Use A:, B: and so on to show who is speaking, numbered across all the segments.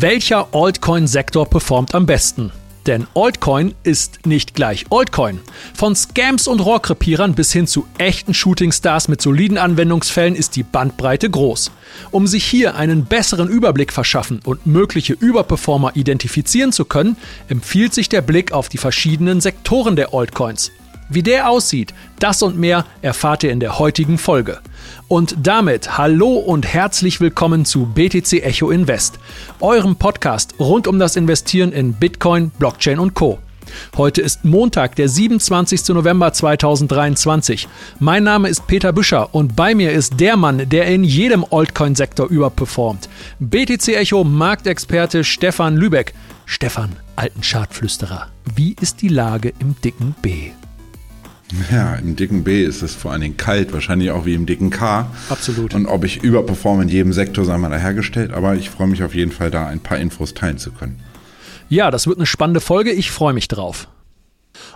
A: Welcher Altcoin-Sektor performt am besten? Denn Altcoin ist nicht gleich Altcoin. Von Scams und Rohrkrepierern bis hin zu echten Shootingstars mit soliden Anwendungsfällen ist die Bandbreite groß. Um sich hier einen besseren Überblick verschaffen und mögliche Überperformer identifizieren zu können, empfiehlt sich der Blick auf die verschiedenen Sektoren der Altcoins. Wie der aussieht, das und mehr erfahrt ihr in der heutigen Folge. Und damit hallo und herzlich willkommen zu BTC Echo Invest, eurem Podcast rund um das Investieren in Bitcoin, Blockchain und Co. Heute ist Montag, der 27. November 2023. Mein Name ist Peter Büscher und bei mir ist der Mann, der in jedem Altcoin-Sektor überperformt. BTC Echo Marktexperte Stefan Lübeck. Stefan, alten Schadflüsterer, wie ist die Lage im dicken B?
B: Ja, im dicken B ist es vor allen Dingen kalt, wahrscheinlich auch wie im dicken K.
A: Absolut.
B: Und ob ich überperforme in jedem Sektor, sei mal dahergestellt, aber ich freue mich auf jeden Fall, da ein paar Infos teilen zu können.
A: Ja, das wird eine spannende Folge, ich freue mich drauf.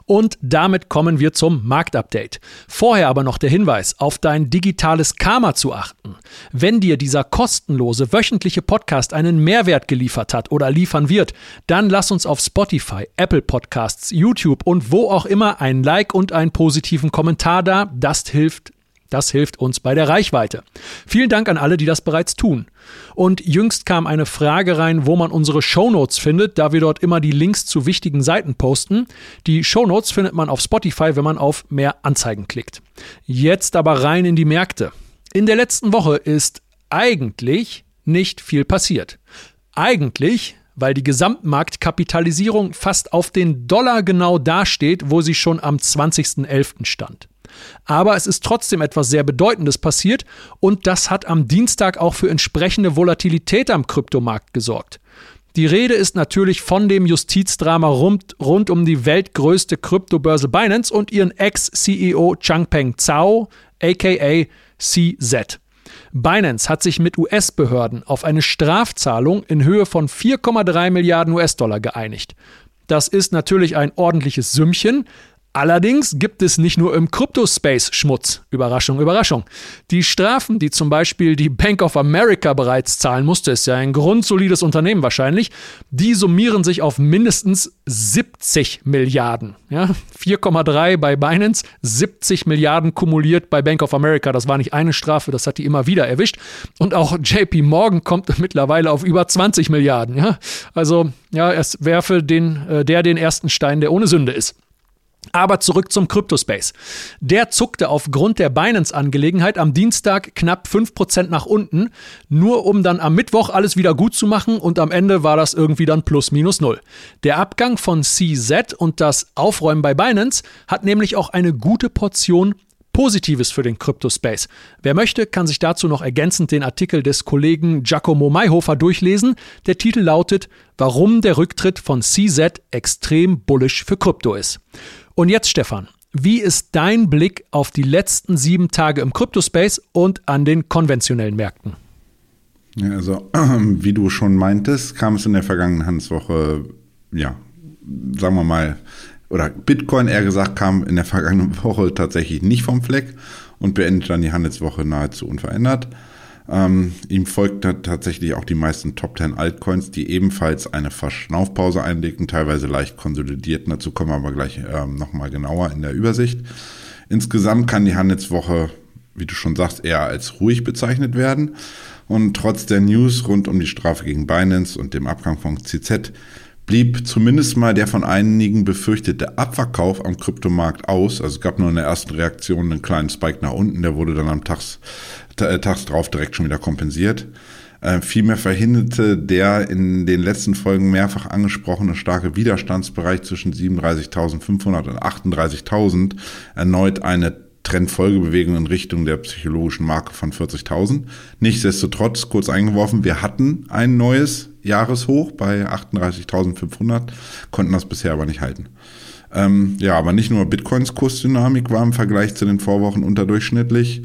A: Und damit kommen wir zum Marktupdate. Vorher aber noch der Hinweis, auf dein digitales Karma zu achten. Wenn dir dieser kostenlose wöchentliche Podcast einen Mehrwert geliefert hat oder liefern wird, dann lass uns auf Spotify, Apple Podcasts, YouTube und wo auch immer ein Like und einen positiven Kommentar da. Das hilft das hilft uns bei der Reichweite. Vielen Dank an alle, die das bereits tun. Und jüngst kam eine Frage rein, wo man unsere Shownotes findet, da wir dort immer die Links zu wichtigen Seiten posten. Die Shownotes findet man auf Spotify, wenn man auf mehr Anzeigen klickt. Jetzt aber rein in die Märkte. In der letzten Woche ist eigentlich nicht viel passiert. Eigentlich weil die Gesamtmarktkapitalisierung fast auf den Dollar genau dasteht, wo sie schon am 20.11. stand. Aber es ist trotzdem etwas sehr Bedeutendes passiert und das hat am Dienstag auch für entsprechende Volatilität am Kryptomarkt gesorgt. Die Rede ist natürlich von dem Justizdrama rund, rund um die weltgrößte Kryptobörse Binance und ihren Ex-CEO Changpeng Zhao, aka CZ. Binance hat sich mit US-Behörden auf eine Strafzahlung in Höhe von 4,3 Milliarden US-Dollar geeinigt. Das ist natürlich ein ordentliches Sümmchen, Allerdings gibt es nicht nur im Kryptospace Schmutz. Überraschung, Überraschung. Die Strafen, die zum Beispiel die Bank of America bereits zahlen musste, ist ja ein grundsolides Unternehmen wahrscheinlich, die summieren sich auf mindestens 70 Milliarden. Ja, 4,3 bei Binance, 70 Milliarden kumuliert bei Bank of America. Das war nicht eine Strafe, das hat die immer wieder erwischt. Und auch JP Morgan kommt mittlerweile auf über 20 Milliarden. Ja, also ja, es werfe den, äh, der den ersten Stein, der ohne Sünde ist. Aber zurück zum Kryptospace. Der zuckte aufgrund der Binance-Angelegenheit am Dienstag knapp 5% nach unten, nur um dann am Mittwoch alles wieder gut zu machen und am Ende war das irgendwie dann plus minus null. Der Abgang von CZ und das Aufräumen bei Binance hat nämlich auch eine gute Portion Positives für den Kryptospace. Wer möchte, kann sich dazu noch ergänzend den Artikel des Kollegen Giacomo Mayhofer durchlesen. Der Titel lautet Warum der Rücktritt von CZ extrem bullish für Krypto ist. Und jetzt, Stefan, wie ist dein Blick auf die letzten sieben Tage im Kryptospace und an den konventionellen Märkten?
B: Ja, also, wie du schon meintest, kam es in der vergangenen Handelswoche, ja, sagen wir mal, oder Bitcoin eher gesagt, kam in der vergangenen Woche tatsächlich nicht vom Fleck und beendet dann die Handelswoche nahezu unverändert. Ähm, ihm folgt tatsächlich auch die meisten Top 10 Altcoins, die ebenfalls eine Verschnaufpause einlegten, teilweise leicht konsolidierten. Dazu kommen wir aber gleich ähm, nochmal genauer in der Übersicht. Insgesamt kann die Handelswoche, wie du schon sagst, eher als ruhig bezeichnet werden. Und trotz der News rund um die Strafe gegen Binance und dem Abgang von CZ blieb zumindest mal der von einigen befürchtete Abverkauf am Kryptomarkt aus. Also es gab nur in der ersten Reaktion einen kleinen Spike nach unten, der wurde dann am Tags, äh, Tags drauf direkt schon wieder kompensiert. Äh, vielmehr verhinderte der in den letzten Folgen mehrfach angesprochene starke Widerstandsbereich zwischen 37.500 und 38.000 erneut eine Trendfolgebewegung in Richtung der psychologischen Marke von 40.000. Nichtsdestotrotz, kurz eingeworfen, wir hatten ein neues Jahreshoch bei 38.500, konnten das bisher aber nicht halten. Ähm, ja, aber nicht nur Bitcoins Kursdynamik war im Vergleich zu den Vorwochen unterdurchschnittlich.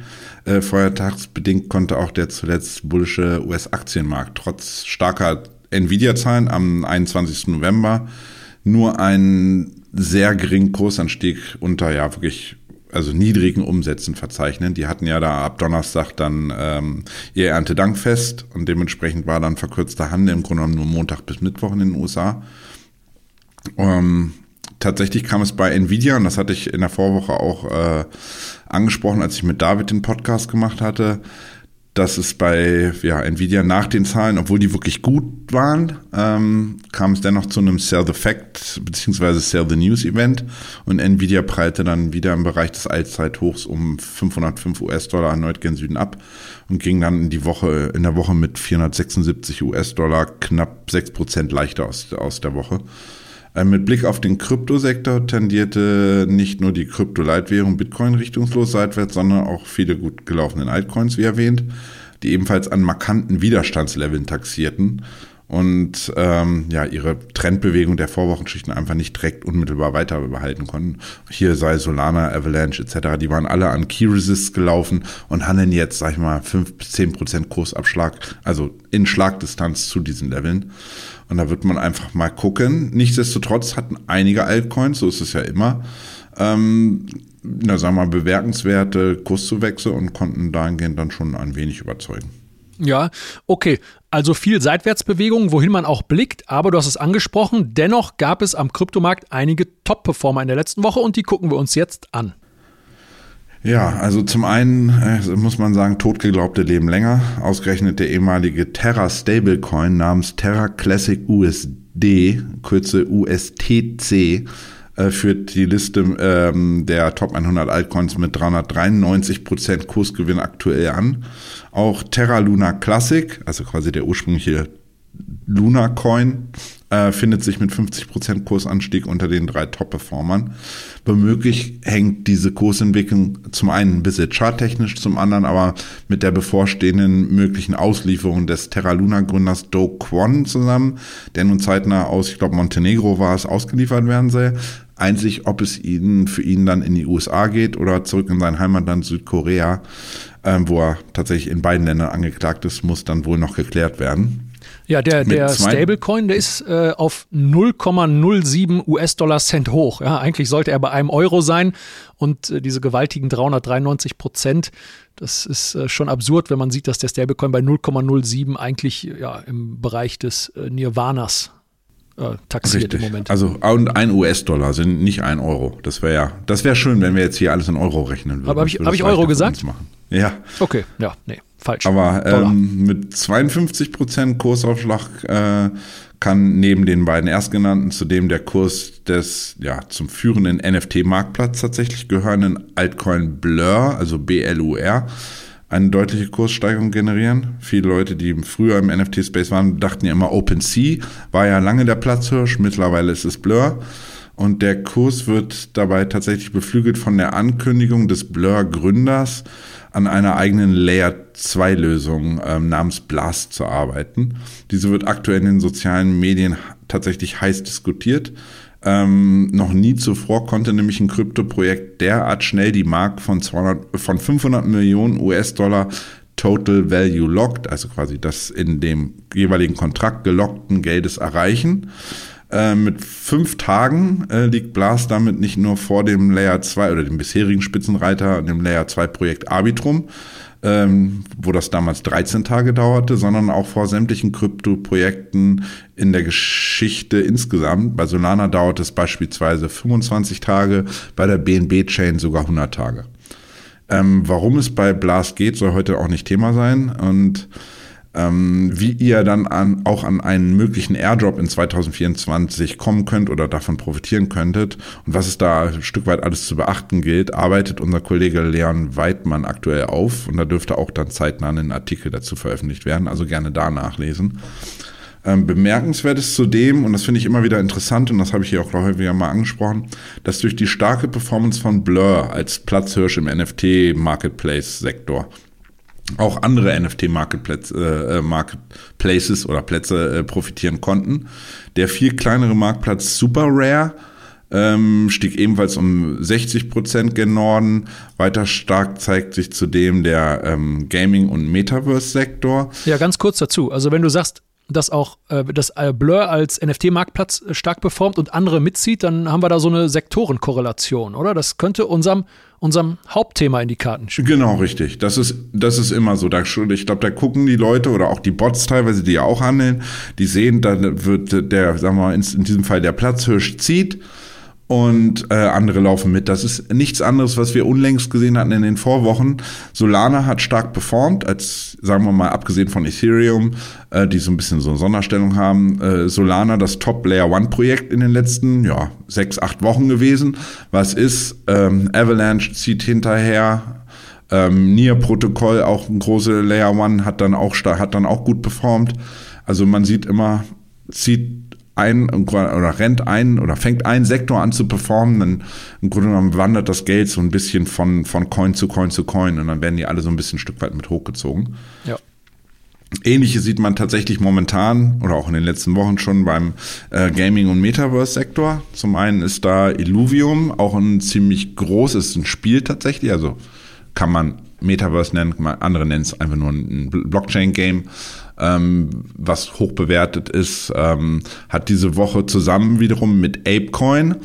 B: Äh, feuertagsbedingt konnte auch der zuletzt bullische US-Aktienmarkt trotz starker Nvidia-Zahlen am 21. November nur einen sehr geringen Kursanstieg unter ja wirklich also niedrigen Umsätzen verzeichnen. Die hatten ja da ab Donnerstag dann ähm, ihr Erntedankfest und dementsprechend war dann verkürzter Handel im Grunde genommen nur Montag bis Mittwoch in den USA. Ähm, tatsächlich kam es bei Nvidia, und das hatte ich in der Vorwoche auch äh, angesprochen, als ich mit David den Podcast gemacht hatte, dass es bei ja, Nvidia nach den Zahlen, obwohl die wirklich gut waren, ähm, kam es dennoch zu einem Sell the Fact bzw. Sell the News Event und Nvidia prallte dann wieder im Bereich des Allzeithochs um 505 US-Dollar erneut gen Süden ab und ging dann in die Woche, in der Woche mit 476 US-Dollar knapp 6% leichter aus, aus der Woche. Äh, mit Blick auf den Kryptosektor tendierte nicht nur die Kryptoleitwährung Bitcoin richtungslos seitwärts, sondern auch viele gut gelaufenen Altcoins, wie erwähnt, die ebenfalls an markanten Widerstandsleveln taxierten und ähm, ja ihre Trendbewegung der Vorwochenschichten einfach nicht direkt unmittelbar weiter behalten konnten. Hier sei Solana, Avalanche etc., die waren alle an Key Resists gelaufen und handeln jetzt, sag ich mal, 5 bis 10 Prozent Kursabschlag, also in Schlagdistanz zu diesen Leveln. Und da wird man einfach mal gucken. Nichtsdestotrotz hatten einige Altcoins, so ist es ja immer, ähm, na, sagen wir mal, bewerkenswerte Kurszuwächse und konnten dahingehend dann schon ein wenig überzeugen.
A: Ja, okay. Also viel Seitwärtsbewegung, wohin man auch blickt, aber du hast es angesprochen, dennoch gab es am Kryptomarkt einige Top-Performer in der letzten Woche und die gucken wir uns jetzt an.
B: Ja, also zum einen äh, muss man sagen, totgeglaubte leben länger. Ausgerechnet der ehemalige Terra Stablecoin namens Terra Classic USD, Kürze USTC, äh, führt die Liste ähm, der Top 100 Altcoins mit 393% Kursgewinn aktuell an. Auch Terra Luna Classic, also quasi der ursprüngliche Luna Coin, äh, findet sich mit 50% Kursanstieg unter den drei Top-Performern. Womöglich hängt diese Kursentwicklung zum einen ein bisschen charttechnisch, zum anderen aber mit der bevorstehenden möglichen Auslieferung des Terra Luna Gründers Do Kwon zusammen, der nun zeitnah aus, ich glaube Montenegro war es, ausgeliefert werden soll. Einzig, ob es ihnen für ihn dann in die USA geht oder zurück in sein Heimatland Südkorea, ähm, wo er tatsächlich in beiden Ländern angeklagt ist, muss dann wohl noch geklärt werden.
A: Ja, der, der Stablecoin, der ist äh, auf 0,07 US-Dollar Cent hoch. Ja, eigentlich sollte er bei einem Euro sein und äh, diese gewaltigen 393 Prozent, das ist äh, schon absurd, wenn man sieht, dass der Stablecoin bei 0,07 eigentlich ja, im Bereich des äh, Nirvanas äh, taxiert
B: Richtig.
A: im Moment.
B: Also und ein US-Dollar sind nicht ein Euro. Das wäre ja, das wäre schön, wenn wir jetzt hier alles in Euro rechnen würden.
A: Aber habe ich, hab ich Euro gesagt?
B: Ja.
A: Okay, ja, nee, falsch.
B: Aber ähm, mit 52 Prozent Kursaufschlag äh, kann neben den beiden erstgenannten zudem der Kurs des ja zum führenden NFT-Marktplatz tatsächlich gehörenden Altcoin Blur, also BLUR, eine deutliche Kurssteigerung generieren. Viele Leute, die früher im NFT-Space waren, dachten ja immer OpenSea, war ja lange der Platzhirsch, mittlerweile ist es Blur. Und der Kurs wird dabei tatsächlich beflügelt von der Ankündigung des Blur-Gründers, an einer eigenen Layer 2 Lösung ähm, namens Blast zu arbeiten. Diese wird aktuell in den sozialen Medien tatsächlich heiß diskutiert. Ähm, noch nie zuvor konnte nämlich ein Krypto-Projekt derart schnell die Mark von, 200, von 500 Millionen US-Dollar Total Value Locked, also quasi das in dem jeweiligen Kontrakt gelockten Geldes erreichen. Äh, mit fünf Tagen äh, liegt Blast damit nicht nur vor dem Layer 2 oder dem bisherigen Spitzenreiter, dem Layer 2 Projekt Arbitrum, ähm, wo das damals 13 Tage dauerte, sondern auch vor sämtlichen Krypto-Projekten in der Geschichte insgesamt. Bei Solana dauert es beispielsweise 25 Tage, bei der BNB-Chain sogar 100 Tage. Ähm, warum es bei Blast geht, soll heute auch nicht Thema sein. Und ähm, wie ihr dann an, auch an einen möglichen Airdrop in 2024 kommen könnt oder davon profitieren könntet und was es da ein Stück weit alles zu beachten gilt, arbeitet unser Kollege Leon Weidmann aktuell auf und da dürfte auch dann zeitnah ein Artikel dazu veröffentlicht werden, also gerne da nachlesen. Ähm, bemerkenswert ist zudem, und das finde ich immer wieder interessant, und das habe ich hier auch häufiger mal angesprochen, dass durch die starke Performance von Blur als Platzhirsch im NFT-Marketplace-Sektor auch andere NFT-Marketplaces äh, Marketplaces oder Plätze äh, profitieren konnten. Der viel kleinere Marktplatz Super Rare ähm, stieg ebenfalls um 60 Prozent gen Norden. Weiter stark zeigt sich zudem der ähm, Gaming- und Metaverse-Sektor.
A: Ja, ganz kurz dazu. Also wenn du sagst, dass auch äh, das äh, Blur als NFT-Marktplatz äh, stark performt und andere mitzieht, dann haben wir da so eine Sektorenkorrelation, oder? Das könnte unserem, unserem Hauptthema in die Karten
B: spielen. Genau, richtig. Das ist, das ist immer so. Da, ich glaube, da gucken die Leute oder auch die Bots teilweise, die ja auch handeln, die sehen, da wird der, sagen wir mal, in, in diesem Fall der Platzhirsch zieht und äh, andere laufen mit. Das ist nichts anderes, was wir unlängst gesehen hatten in den Vorwochen. Solana hat stark performt, als sagen wir mal abgesehen von Ethereum, äh, die so ein bisschen so eine Sonderstellung haben. Äh, Solana das Top Layer One Projekt in den letzten ja sechs acht Wochen gewesen. Was ist? Ähm, Avalanche zieht hinterher. Ähm, Nier Protokoll auch ein große Layer One hat dann auch hat dann auch gut performt. Also man sieht immer zieht ein oder rennt ein oder fängt ein Sektor an zu performen, dann im Grunde genommen wandert das Geld so ein bisschen von, von Coin zu Coin zu Coin und dann werden die alle so ein bisschen ein Stück weit mit hochgezogen.
A: Ja.
B: Ähnliches sieht man tatsächlich momentan oder auch in den letzten Wochen schon beim äh, Gaming- und Metaverse-Sektor. Zum einen ist da Illuvium auch ein ziemlich großes ein Spiel tatsächlich, also kann man Metaverse nennen, andere nennen es einfach nur ein Blockchain-Game ähm, was hoch bewertet ist, ähm, hat diese Woche zusammen wiederum mit Apecoin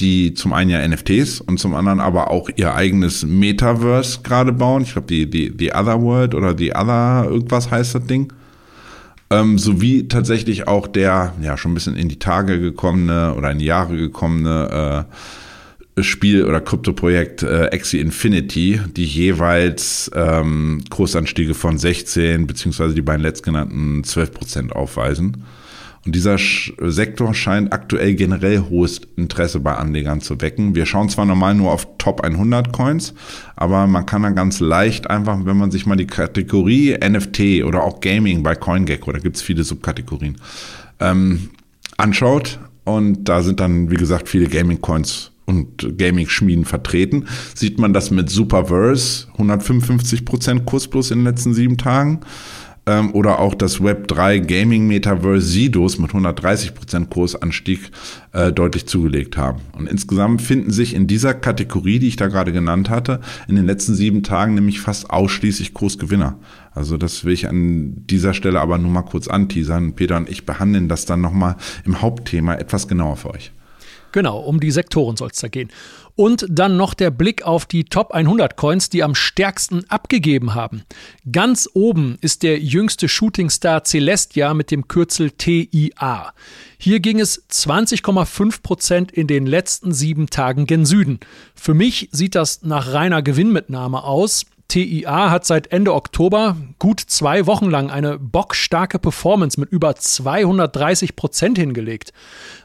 B: die zum einen ja NFTs und zum anderen aber auch ihr eigenes Metaverse gerade bauen. Ich glaube, die, die, die Other World oder die Other irgendwas heißt das Ding. Ähm, sowie tatsächlich auch der, ja, schon ein bisschen in die Tage gekommene oder in die Jahre gekommene äh, Spiel oder Kryptoprojekt äh, Axie Infinity, die jeweils ähm, Kursanstiege von 16 beziehungsweise die beiden letztgenannten 12 Prozent aufweisen. Und dieser Sch Sektor scheint aktuell generell hohes Interesse bei Anlegern zu wecken. Wir schauen zwar normal nur auf Top 100 Coins, aber man kann dann ganz leicht einfach, wenn man sich mal die Kategorie NFT oder auch Gaming bei CoinGecko, da gibt es viele Subkategorien, ähm, anschaut. Und da sind dann, wie gesagt, viele Gaming-Coins und Gaming-Schmieden vertreten, sieht man das mit Superverse, 155% Kurs plus in den letzten sieben Tagen. Ähm, oder auch das Web3 Gaming Metaverse Sidos mit 130% Kursanstieg äh, deutlich zugelegt haben. Und insgesamt finden sich in dieser Kategorie, die ich da gerade genannt hatte, in den letzten sieben Tagen nämlich fast ausschließlich Kursgewinner. Also das will ich an dieser Stelle aber nur mal kurz anteasern. Peter und ich behandeln das dann nochmal im Hauptthema etwas genauer für euch.
A: Genau, um die Sektoren soll es da gehen. Und dann noch der Blick auf die Top 100 Coins, die am stärksten abgegeben haben. Ganz oben ist der jüngste Shootingstar Celestia mit dem Kürzel TIA. Hier ging es 20,5 Prozent in den letzten sieben Tagen gen Süden. Für mich sieht das nach reiner Gewinnmitnahme aus. TIA hat seit Ende Oktober gut zwei Wochen lang eine bockstarke Performance mit über 230 Prozent hingelegt.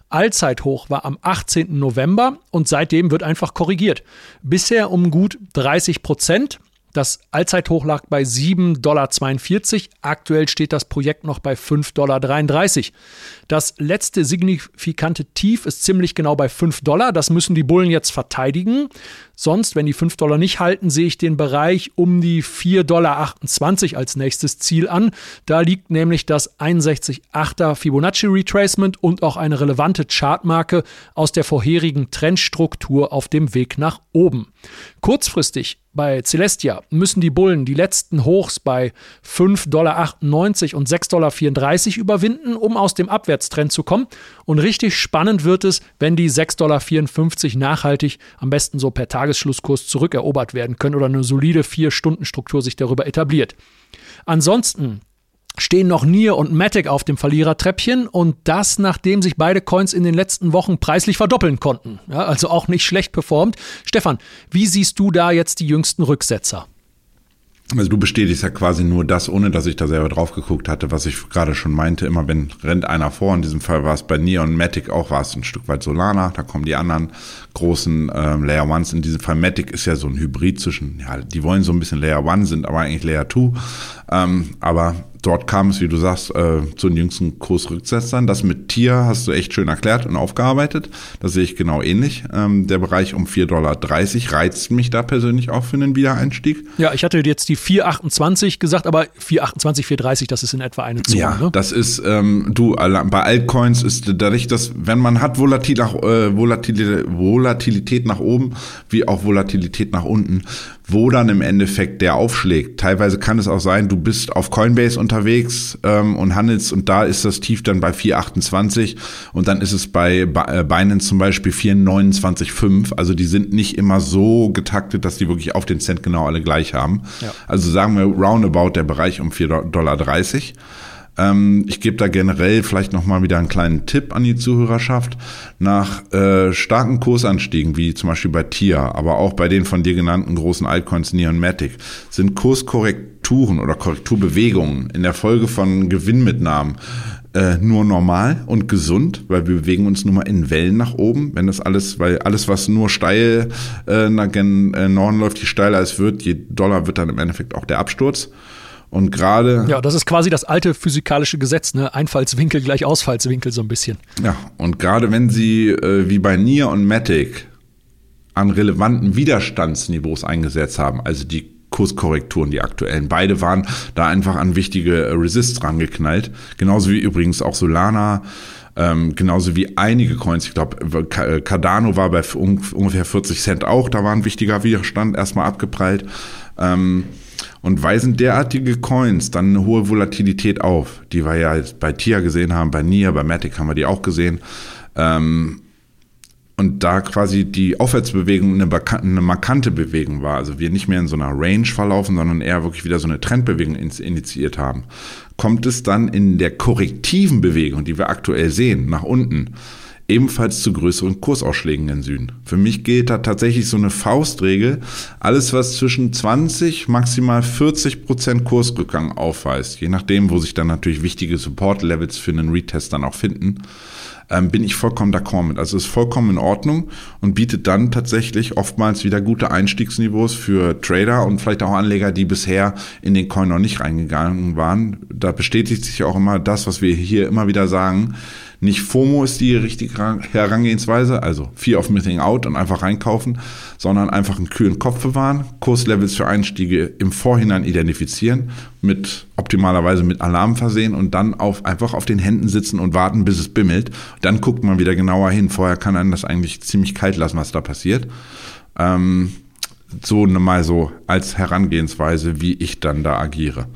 A: Allzeithoch war am 18. November und seitdem wird einfach korrigiert. Bisher um gut 30 Prozent. Das Allzeithoch lag bei 7,42 Dollar. Aktuell steht das Projekt noch bei 5,33 Dollar. Das letzte signifikante Tief ist ziemlich genau bei 5 Dollar. Das müssen die Bullen jetzt verteidigen. Sonst, wenn die 5 Dollar nicht halten, sehe ich den Bereich um die 4,28 Dollar als nächstes Ziel an. Da liegt nämlich das 61,8er Fibonacci Retracement und auch eine relevante Chartmarke aus der vorherigen Trendstruktur auf dem Weg nach oben. Kurzfristig bei Celestia müssen die Bullen die letzten Hochs bei 5,98 Dollar und 6,34 Dollar überwinden, um aus dem Abwärtstrend zu kommen. Und richtig spannend wird es, wenn die 6,54 Dollar nachhaltig am besten so per Tagesschlusskurs zurückerobert werden können oder eine solide 4-Stunden-Struktur sich darüber etabliert. Ansonsten stehen noch Nier und Matic auf dem Verlierertreppchen und das, nachdem sich beide Coins in den letzten Wochen preislich verdoppeln konnten. Ja, also auch nicht schlecht performt. Stefan, wie siehst du da jetzt die jüngsten Rücksetzer?
B: Also du bestätigst ja quasi nur das, ohne dass ich da selber drauf geguckt hatte, was ich gerade schon meinte. Immer wenn rennt einer vor, in diesem Fall war es bei Neon Matic auch, war es ein Stück weit Solana, da kommen die anderen großen ähm, Layer Ones. In diesem Fall Matic ist ja so ein Hybrid zwischen, ja, die wollen so ein bisschen Layer One, sind aber eigentlich Layer Two. Ähm, aber dort kam es, wie du sagst, äh, zu den jüngsten Kursrücksetzern. Das mit Tier hast du echt schön erklärt und aufgearbeitet. Das sehe ich genau ähnlich. Ähm, der Bereich um 4,30 Dollar reizt mich da persönlich auch für einen Wiedereinstieg.
A: Ja, ich hatte jetzt die 4,28 gesagt, aber 4,28, 4,30, das ist in etwa eine Zone.
B: Ja, ne? das ist, ähm, du, bei Altcoins ist dadurch, dass, wenn man hat Volatil nach, äh, Volatilität, Volatilität nach oben, wie auch Volatilität nach unten, wo dann im Endeffekt der aufschlägt. Teilweise kann es auch sein, du bist auf Coinbase und unterwegs ähm, und handelt und da ist das Tief dann bei 4,28 und dann ist es bei äh, Binance zum Beispiel 4,29,5. Also die sind nicht immer so getaktet, dass die wirklich auf den Cent genau alle gleich haben. Ja. Also sagen wir roundabout der Bereich um 4,30 Dollar. Ähm, ich gebe da generell vielleicht nochmal wieder einen kleinen Tipp an die Zuhörerschaft. Nach äh, starken Kursanstiegen, wie zum Beispiel bei TIA, aber auch bei den von dir genannten großen Altcoins Neon Matic, sind Kurskorrekturen oder Korrekturbewegungen in der Folge von Gewinnmitnahmen äh, nur normal und gesund, weil wir bewegen uns nun mal in Wellen nach oben. Wenn das alles, weil alles, was nur steil äh, nach äh, Norden läuft, je steiler es wird, je doller wird dann im Endeffekt auch der Absturz. Und gerade.
A: Ja, das ist quasi das alte physikalische Gesetz, ne? Einfallswinkel gleich Ausfallswinkel so ein bisschen.
B: Ja, und gerade wenn sie äh, wie bei Nier und Matic an relevanten Widerstandsniveaus eingesetzt haben, also die Kurskorrekturen, die aktuellen. Beide waren da einfach an wichtige äh, Resists rangeknallt. Genauso wie übrigens auch Solana, ähm, genauso wie einige Coins. Ich glaube, äh, Cardano war bei ungefähr 40 Cent auch. Da war ein wichtiger Widerstand erstmal abgeprallt. Ähm, und weisen derartige Coins dann eine hohe Volatilität auf, die wir ja bei TIA gesehen haben, bei NIA, bei Matic haben wir die auch gesehen. Ähm, und da quasi die Aufwärtsbewegung eine, eine, markante Bewegung war, also wir nicht mehr in so einer Range verlaufen, sondern eher wirklich wieder so eine Trendbewegung initiiert haben, kommt es dann in der korrektiven Bewegung, die wir aktuell sehen, nach unten, ebenfalls zu größeren Kursausschlägen in den Süden. Für mich gilt da tatsächlich so eine Faustregel. Alles, was zwischen 20, maximal 40 Prozent Kursrückgang aufweist, je nachdem, wo sich dann natürlich wichtige Support-Levels für einen Retest dann auch finden, ähm, bin ich vollkommen d'accord mit. Also ist vollkommen in Ordnung und bietet dann tatsächlich oftmals wieder gute Einstiegsniveaus für Trader und vielleicht auch Anleger, die bisher in den Coin noch nicht reingegangen waren. Da bestätigt sich auch immer das, was wir hier immer wieder sagen nicht FOMO ist die richtige Herangehensweise, also Fear of Missing Out und einfach reinkaufen, sondern einfach einen kühlen Kopf bewahren, Kurslevels für Einstiege im Vorhinein identifizieren, mit optimalerweise mit Alarm versehen und dann auf, einfach auf den Händen sitzen und warten, bis es bimmelt. Dann guckt man wieder genauer hin. Vorher kann einen das eigentlich ziemlich kalt lassen, was da passiert. Ähm, so mal so als Herangehensweise, wie ich dann da agiere.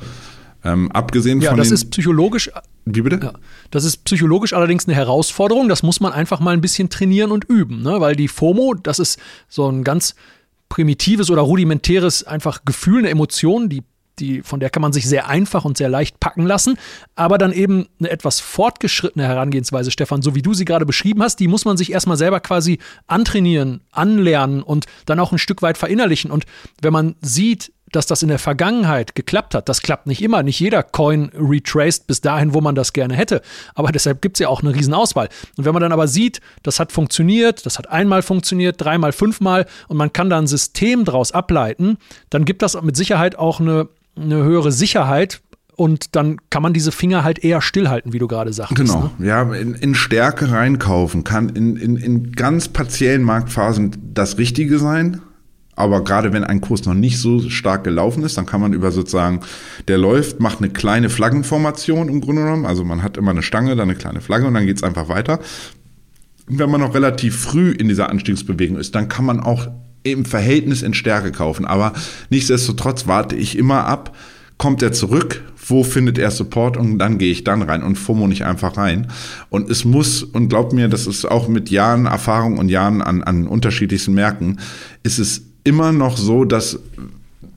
A: Ähm, abgesehen ja, von. Ja, das ist psychologisch wie bitte? Ja. Das ist psychologisch allerdings eine Herausforderung. Das muss man einfach mal ein bisschen trainieren und üben, ne? weil die FOMO, das ist so ein ganz primitives oder rudimentäres einfach Gefühl, eine Emotion, die die, von der kann man sich sehr einfach und sehr leicht packen lassen, aber dann eben eine etwas fortgeschrittene Herangehensweise, Stefan, so wie du sie gerade beschrieben hast, die muss man sich erstmal selber quasi antrainieren, anlernen und dann auch ein Stück weit verinnerlichen. Und wenn man sieht, dass das in der Vergangenheit geklappt hat. Das klappt nicht immer. Nicht jeder Coin retraced bis dahin, wo man das gerne hätte. Aber deshalb gibt es ja auch eine Riesenauswahl. Und wenn man dann aber sieht, das hat funktioniert, das hat einmal funktioniert, dreimal, fünfmal und man kann da ein System daraus ableiten, dann gibt das mit Sicherheit auch eine, eine höhere Sicherheit, und dann kann man diese Finger halt eher stillhalten, wie du gerade sagst.
B: Genau, ne? ja, in, in, Stärke reinkaufen kann in, in, in ganz partiellen Marktphasen das Richtige sein. Aber gerade wenn ein Kurs noch nicht so stark gelaufen ist, dann kann man über sozusagen, der läuft, macht eine kleine Flaggenformation im Grunde genommen. Also man hat immer eine Stange, dann eine kleine Flagge und dann geht's einfach weiter. Und wenn man noch relativ früh in dieser Anstiegsbewegung ist, dann kann man auch im Verhältnis in Stärke kaufen. Aber nichtsdestotrotz warte ich immer ab, kommt er zurück, wo findet er Support und dann gehe ich dann rein und FOMO nicht einfach rein. Und es muss, und glaubt mir, das ist auch mit Jahren Erfahrung und Jahren an, an unterschiedlichsten Märkten, ist es immer noch so, dass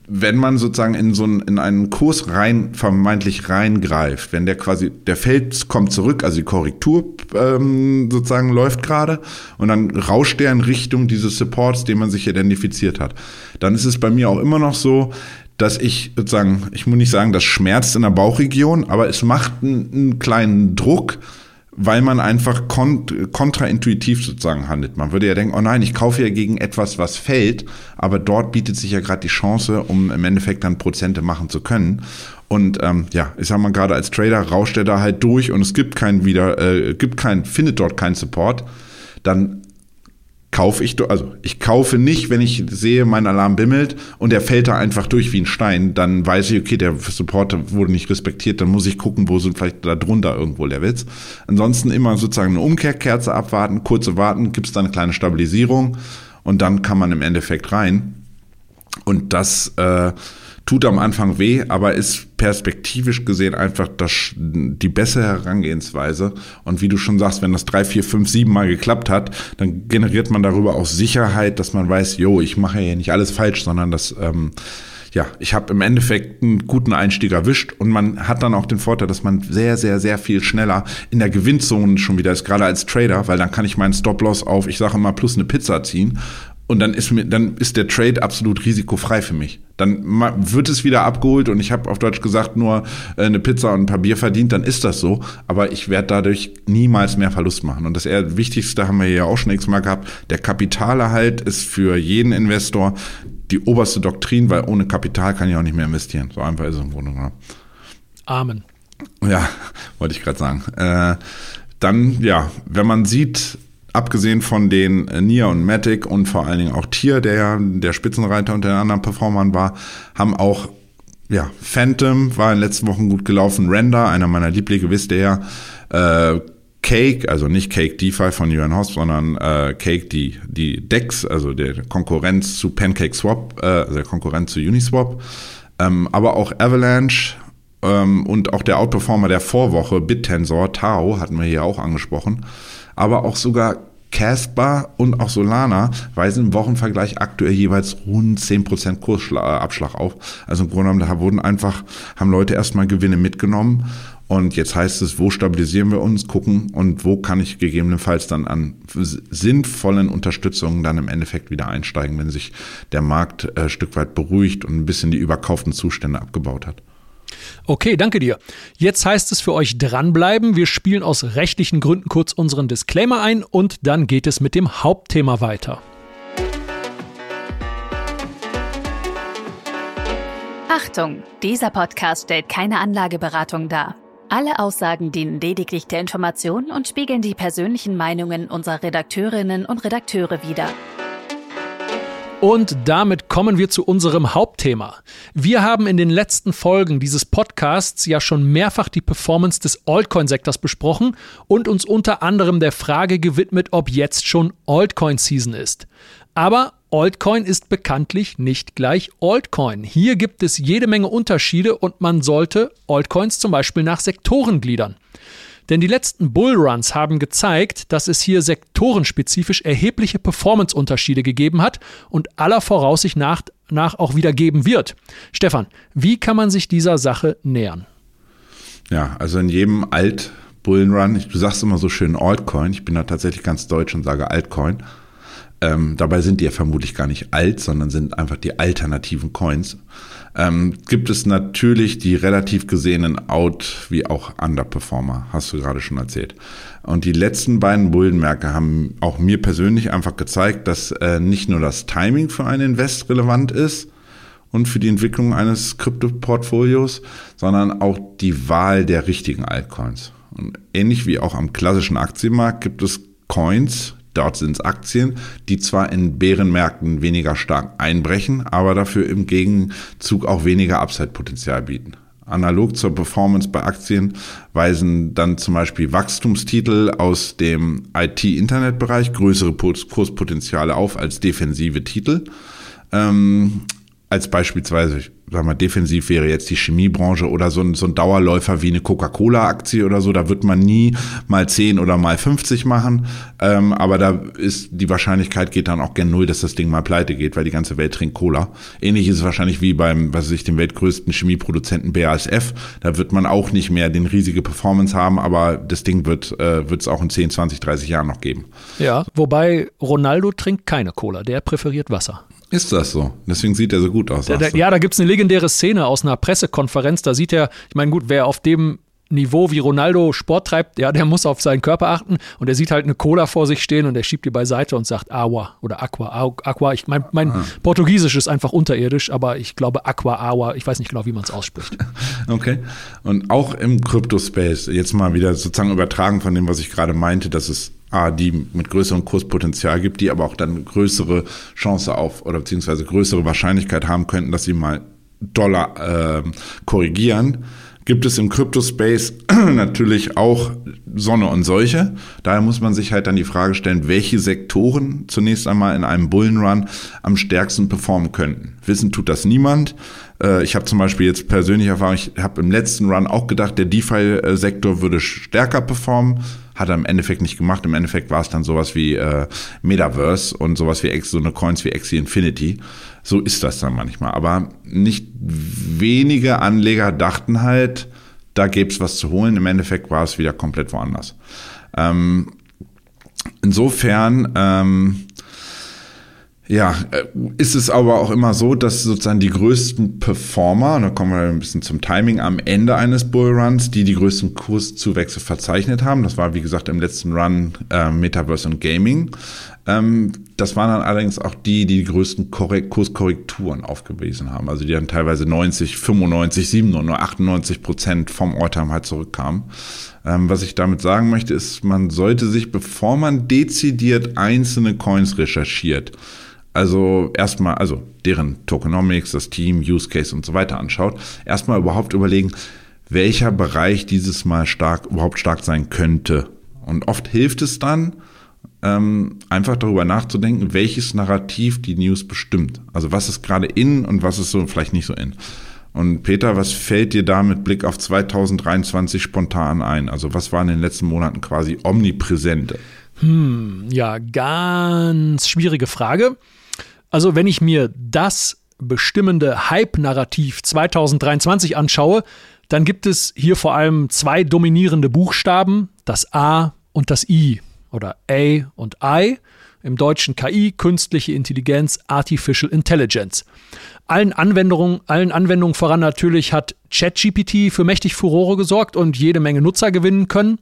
B: wenn man sozusagen in so einen, in einen Kurs rein, vermeintlich reingreift, wenn der quasi, der Feld kommt zurück, also die Korrektur ähm, sozusagen läuft gerade und dann rauscht der in Richtung dieses Supports, den man sich identifiziert hat, dann ist es bei mir auch immer noch so, dass ich sozusagen, ich muss nicht sagen, das schmerzt in der Bauchregion, aber es macht einen, einen kleinen Druck, weil man einfach kont kontraintuitiv sozusagen handelt. Man würde ja denken, oh nein, ich kaufe ja gegen etwas, was fällt, aber dort bietet sich ja gerade die Chance, um im Endeffekt dann Prozente machen zu können. Und ähm, ja, ich sag mal, gerade als Trader rauscht er da halt durch und es gibt keinen wieder, äh, gibt keinen, findet dort keinen Support, dann kaufe ich, also ich kaufe nicht, wenn ich sehe, mein Alarm bimmelt und der fällt da einfach durch wie ein Stein, dann weiß ich, okay, der Support wurde nicht respektiert, dann muss ich gucken, wo sind vielleicht da drunter irgendwo Levels. Ansonsten immer sozusagen eine Umkehrkerze abwarten, kurze warten, gibt es da eine kleine Stabilisierung und dann kann man im Endeffekt rein. Und das, äh, tut am Anfang weh, aber ist perspektivisch gesehen einfach das, die bessere Herangehensweise. Und wie du schon sagst, wenn das drei, vier, fünf, sieben Mal geklappt hat, dann generiert man darüber auch Sicherheit, dass man weiß, jo, ich mache ja nicht alles falsch, sondern das ähm, ja, ich habe im Endeffekt einen guten Einstieg erwischt und man hat dann auch den Vorteil, dass man sehr, sehr, sehr viel schneller in der Gewinnzone schon wieder ist, gerade als Trader, weil dann kann ich meinen Stop-Loss auf, ich sage mal, plus eine Pizza ziehen und dann ist mir, dann ist der Trade absolut risikofrei für mich. Dann wird es wieder abgeholt und ich habe auf Deutsch gesagt nur äh, eine Pizza und ein paar Bier verdient, dann ist das so. Aber ich werde dadurch niemals mehr Verlust machen. Und das eher Wichtigste haben wir ja auch schon x-mal gehabt. Der Kapitalerhalt ist für jeden Investor die oberste Doktrin, weil ohne Kapital kann ich auch nicht mehr investieren. So einfach ist es im Grunde genommen.
A: Amen.
B: Ja, wollte ich gerade sagen. Äh, dann, ja, wenn man sieht, abgesehen von den äh, Nia und Matic und vor allen Dingen auch Tier, der ja der Spitzenreiter unter den anderen Performern war, haben auch ja, Phantom war in den letzten Wochen gut gelaufen. Render, einer meiner Lieblinge, wisst ihr ja. Äh, Cake, also nicht Cake DeFi von Johan Hoss, sondern äh, Cake, die, die DEX, also der Konkurrenz zu Pancake Swap, äh, also der Konkurrenz zu Uniswap. Ähm, aber auch Avalanche ähm, und auch der Outperformer der Vorwoche, BitTensor, Tao, hatten wir hier auch angesprochen. Aber auch sogar Casper und auch Solana weisen im Wochenvergleich aktuell jeweils rund 10% Kursabschlag auf. Also im Grunde genommen, da wurden einfach, haben Leute erstmal Gewinne mitgenommen und jetzt heißt es, wo stabilisieren wir uns, gucken und wo kann ich gegebenenfalls dann an sinnvollen Unterstützungen dann im Endeffekt wieder einsteigen, wenn sich der Markt äh, ein Stück weit beruhigt und ein bisschen die überkauften Zustände abgebaut hat.
A: Okay, danke dir. Jetzt heißt es für euch dranbleiben. Wir spielen aus rechtlichen Gründen kurz unseren Disclaimer ein und dann geht es mit dem Hauptthema weiter.
C: Achtung, dieser Podcast stellt keine Anlageberatung dar. Alle Aussagen dienen lediglich der Information und spiegeln die persönlichen Meinungen unserer Redakteurinnen und Redakteure wider.
A: Und damit kommen wir zu unserem Hauptthema. Wir haben in den letzten Folgen dieses Podcasts ja schon mehrfach die Performance des Altcoin-Sektors besprochen und uns unter anderem der Frage gewidmet, ob jetzt schon Altcoin-Season ist. Aber Altcoin ist bekanntlich nicht gleich Altcoin. Hier gibt es jede Menge Unterschiede und man sollte Altcoins zum Beispiel nach Sektoren gliedern. Denn die letzten Bullruns haben gezeigt, dass es hier sektorenspezifisch erhebliche Performance-Unterschiede gegeben hat und aller Voraussicht nach, nach auch wieder geben wird. Stefan, wie kann man sich dieser Sache nähern?
B: Ja, also in jedem Alt-Bullenrun, du sagst immer so schön Altcoin, ich bin da tatsächlich ganz deutsch und sage Altcoin ähm, dabei sind die ja vermutlich gar nicht alt, sondern sind einfach die alternativen Coins. Ähm, gibt es natürlich die relativ gesehenen Out- wie auch Underperformer, hast du gerade schon erzählt. Und die letzten beiden Bullenmärkte haben auch mir persönlich einfach gezeigt, dass äh, nicht nur das Timing für einen Invest relevant ist und für die Entwicklung eines Krypto-Portfolios, sondern auch die Wahl der richtigen Altcoins. Und ähnlich wie auch am klassischen Aktienmarkt gibt es Coins, Dort sind es Aktien, die zwar in Bärenmärkten weniger stark einbrechen, aber dafür im Gegenzug auch weniger Upside-Potenzial bieten. Analog zur Performance bei Aktien weisen dann zum Beispiel Wachstumstitel aus dem IT-Internet-Bereich größere Kurspotenziale auf als defensive Titel. Ähm, als beispielsweise, sagen wir, defensiv wäre jetzt die Chemiebranche oder so ein, so ein Dauerläufer wie eine Coca-Cola-Aktie oder so, da wird man nie mal 10 oder mal 50 machen, ähm, aber da ist die Wahrscheinlichkeit geht dann auch gen Null, dass das Ding mal pleite geht, weil die ganze Welt trinkt Cola. Ähnlich ist es wahrscheinlich wie beim, was weiß ich, dem weltgrößten Chemieproduzenten BASF, da wird man auch nicht mehr den riesige Performance haben, aber das Ding wird äh, es auch in 10, 20, 30 Jahren noch geben.
A: Ja, wobei Ronaldo trinkt keine Cola, der präferiert Wasser.
B: Ist das so? Deswegen sieht er so gut aus.
A: Da, da, ja, da gibt es eine legendäre Szene aus einer Pressekonferenz. Da sieht er, ich meine, gut, wer auf dem Niveau wie Ronaldo Sport treibt, ja, der muss auf seinen Körper achten und er sieht halt eine Cola vor sich stehen und er schiebt die beiseite und sagt Agua oder Aqua. Aqua, ich mein, mein ah. Portugiesisch ist einfach unterirdisch, aber ich glaube Aqua, Agua, ich weiß nicht genau, wie man es ausspricht.
B: Okay. Und auch im Crypto-Space, jetzt mal wieder sozusagen übertragen von dem, was ich gerade meinte, dass es A, die mit größerem Kurspotenzial gibt, die aber auch dann größere Chance auf oder beziehungsweise größere Wahrscheinlichkeit haben könnten, dass sie mal Dollar äh, korrigieren gibt es im Crypto-Space natürlich auch Sonne und Seuche. Daher muss man sich halt dann die Frage stellen, welche Sektoren zunächst einmal in einem Bullnrun am stärksten performen könnten. Wissen tut das niemand. Äh, ich habe zum Beispiel jetzt persönlich Erfahrung, ich habe im letzten Run auch gedacht, der DeFi-Sektor würde stärker performen. Hat er im Endeffekt nicht gemacht. Im Endeffekt war es dann sowas wie äh, Metaverse und sowas wie so eine Coins wie Axie Infinity. So ist das dann manchmal. Aber nicht wenige Anleger dachten halt, da gäbe es was zu holen. Im Endeffekt war es wieder komplett woanders. Ähm, insofern ähm, ja, äh, ist es aber auch immer so, dass sozusagen die größten Performer, und da kommen wir ein bisschen zum Timing, am Ende eines Bullruns, die die größten Kurszuwächse verzeichnet haben. Das war, wie gesagt, im letzten Run äh, Metaverse und Gaming. Ähm, das waren dann allerdings auch die, die die größten Korrekt Kurskorrekturen aufgewiesen haben. Also die dann teilweise 90, 95, 97, 98 Prozent vom Alltime halt zurückkamen. Ähm, was ich damit sagen möchte, ist, man sollte sich, bevor man dezidiert einzelne Coins recherchiert, also erstmal, also deren Tokenomics, das Team, Use Case und so weiter anschaut, erstmal überhaupt überlegen, welcher Bereich dieses Mal stark, überhaupt stark sein könnte. Und oft hilft es dann, ähm, einfach darüber nachzudenken, welches Narrativ die News bestimmt. Also was ist gerade in und was ist so vielleicht nicht so in. Und Peter, was fällt dir da mit Blick auf 2023 spontan ein? Also was war in den letzten Monaten quasi omnipräsent?
A: Hm, ja, ganz schwierige Frage. Also wenn ich mir das bestimmende Hype-Narrativ 2023 anschaue, dann gibt es hier vor allem zwei dominierende Buchstaben, das A und das I oder A und I, im Deutschen KI, künstliche Intelligenz, Artificial Intelligence. Allen Anwendungen, allen Anwendungen voran natürlich hat ChatGPT für mächtig Furore gesorgt und jede Menge Nutzer gewinnen können.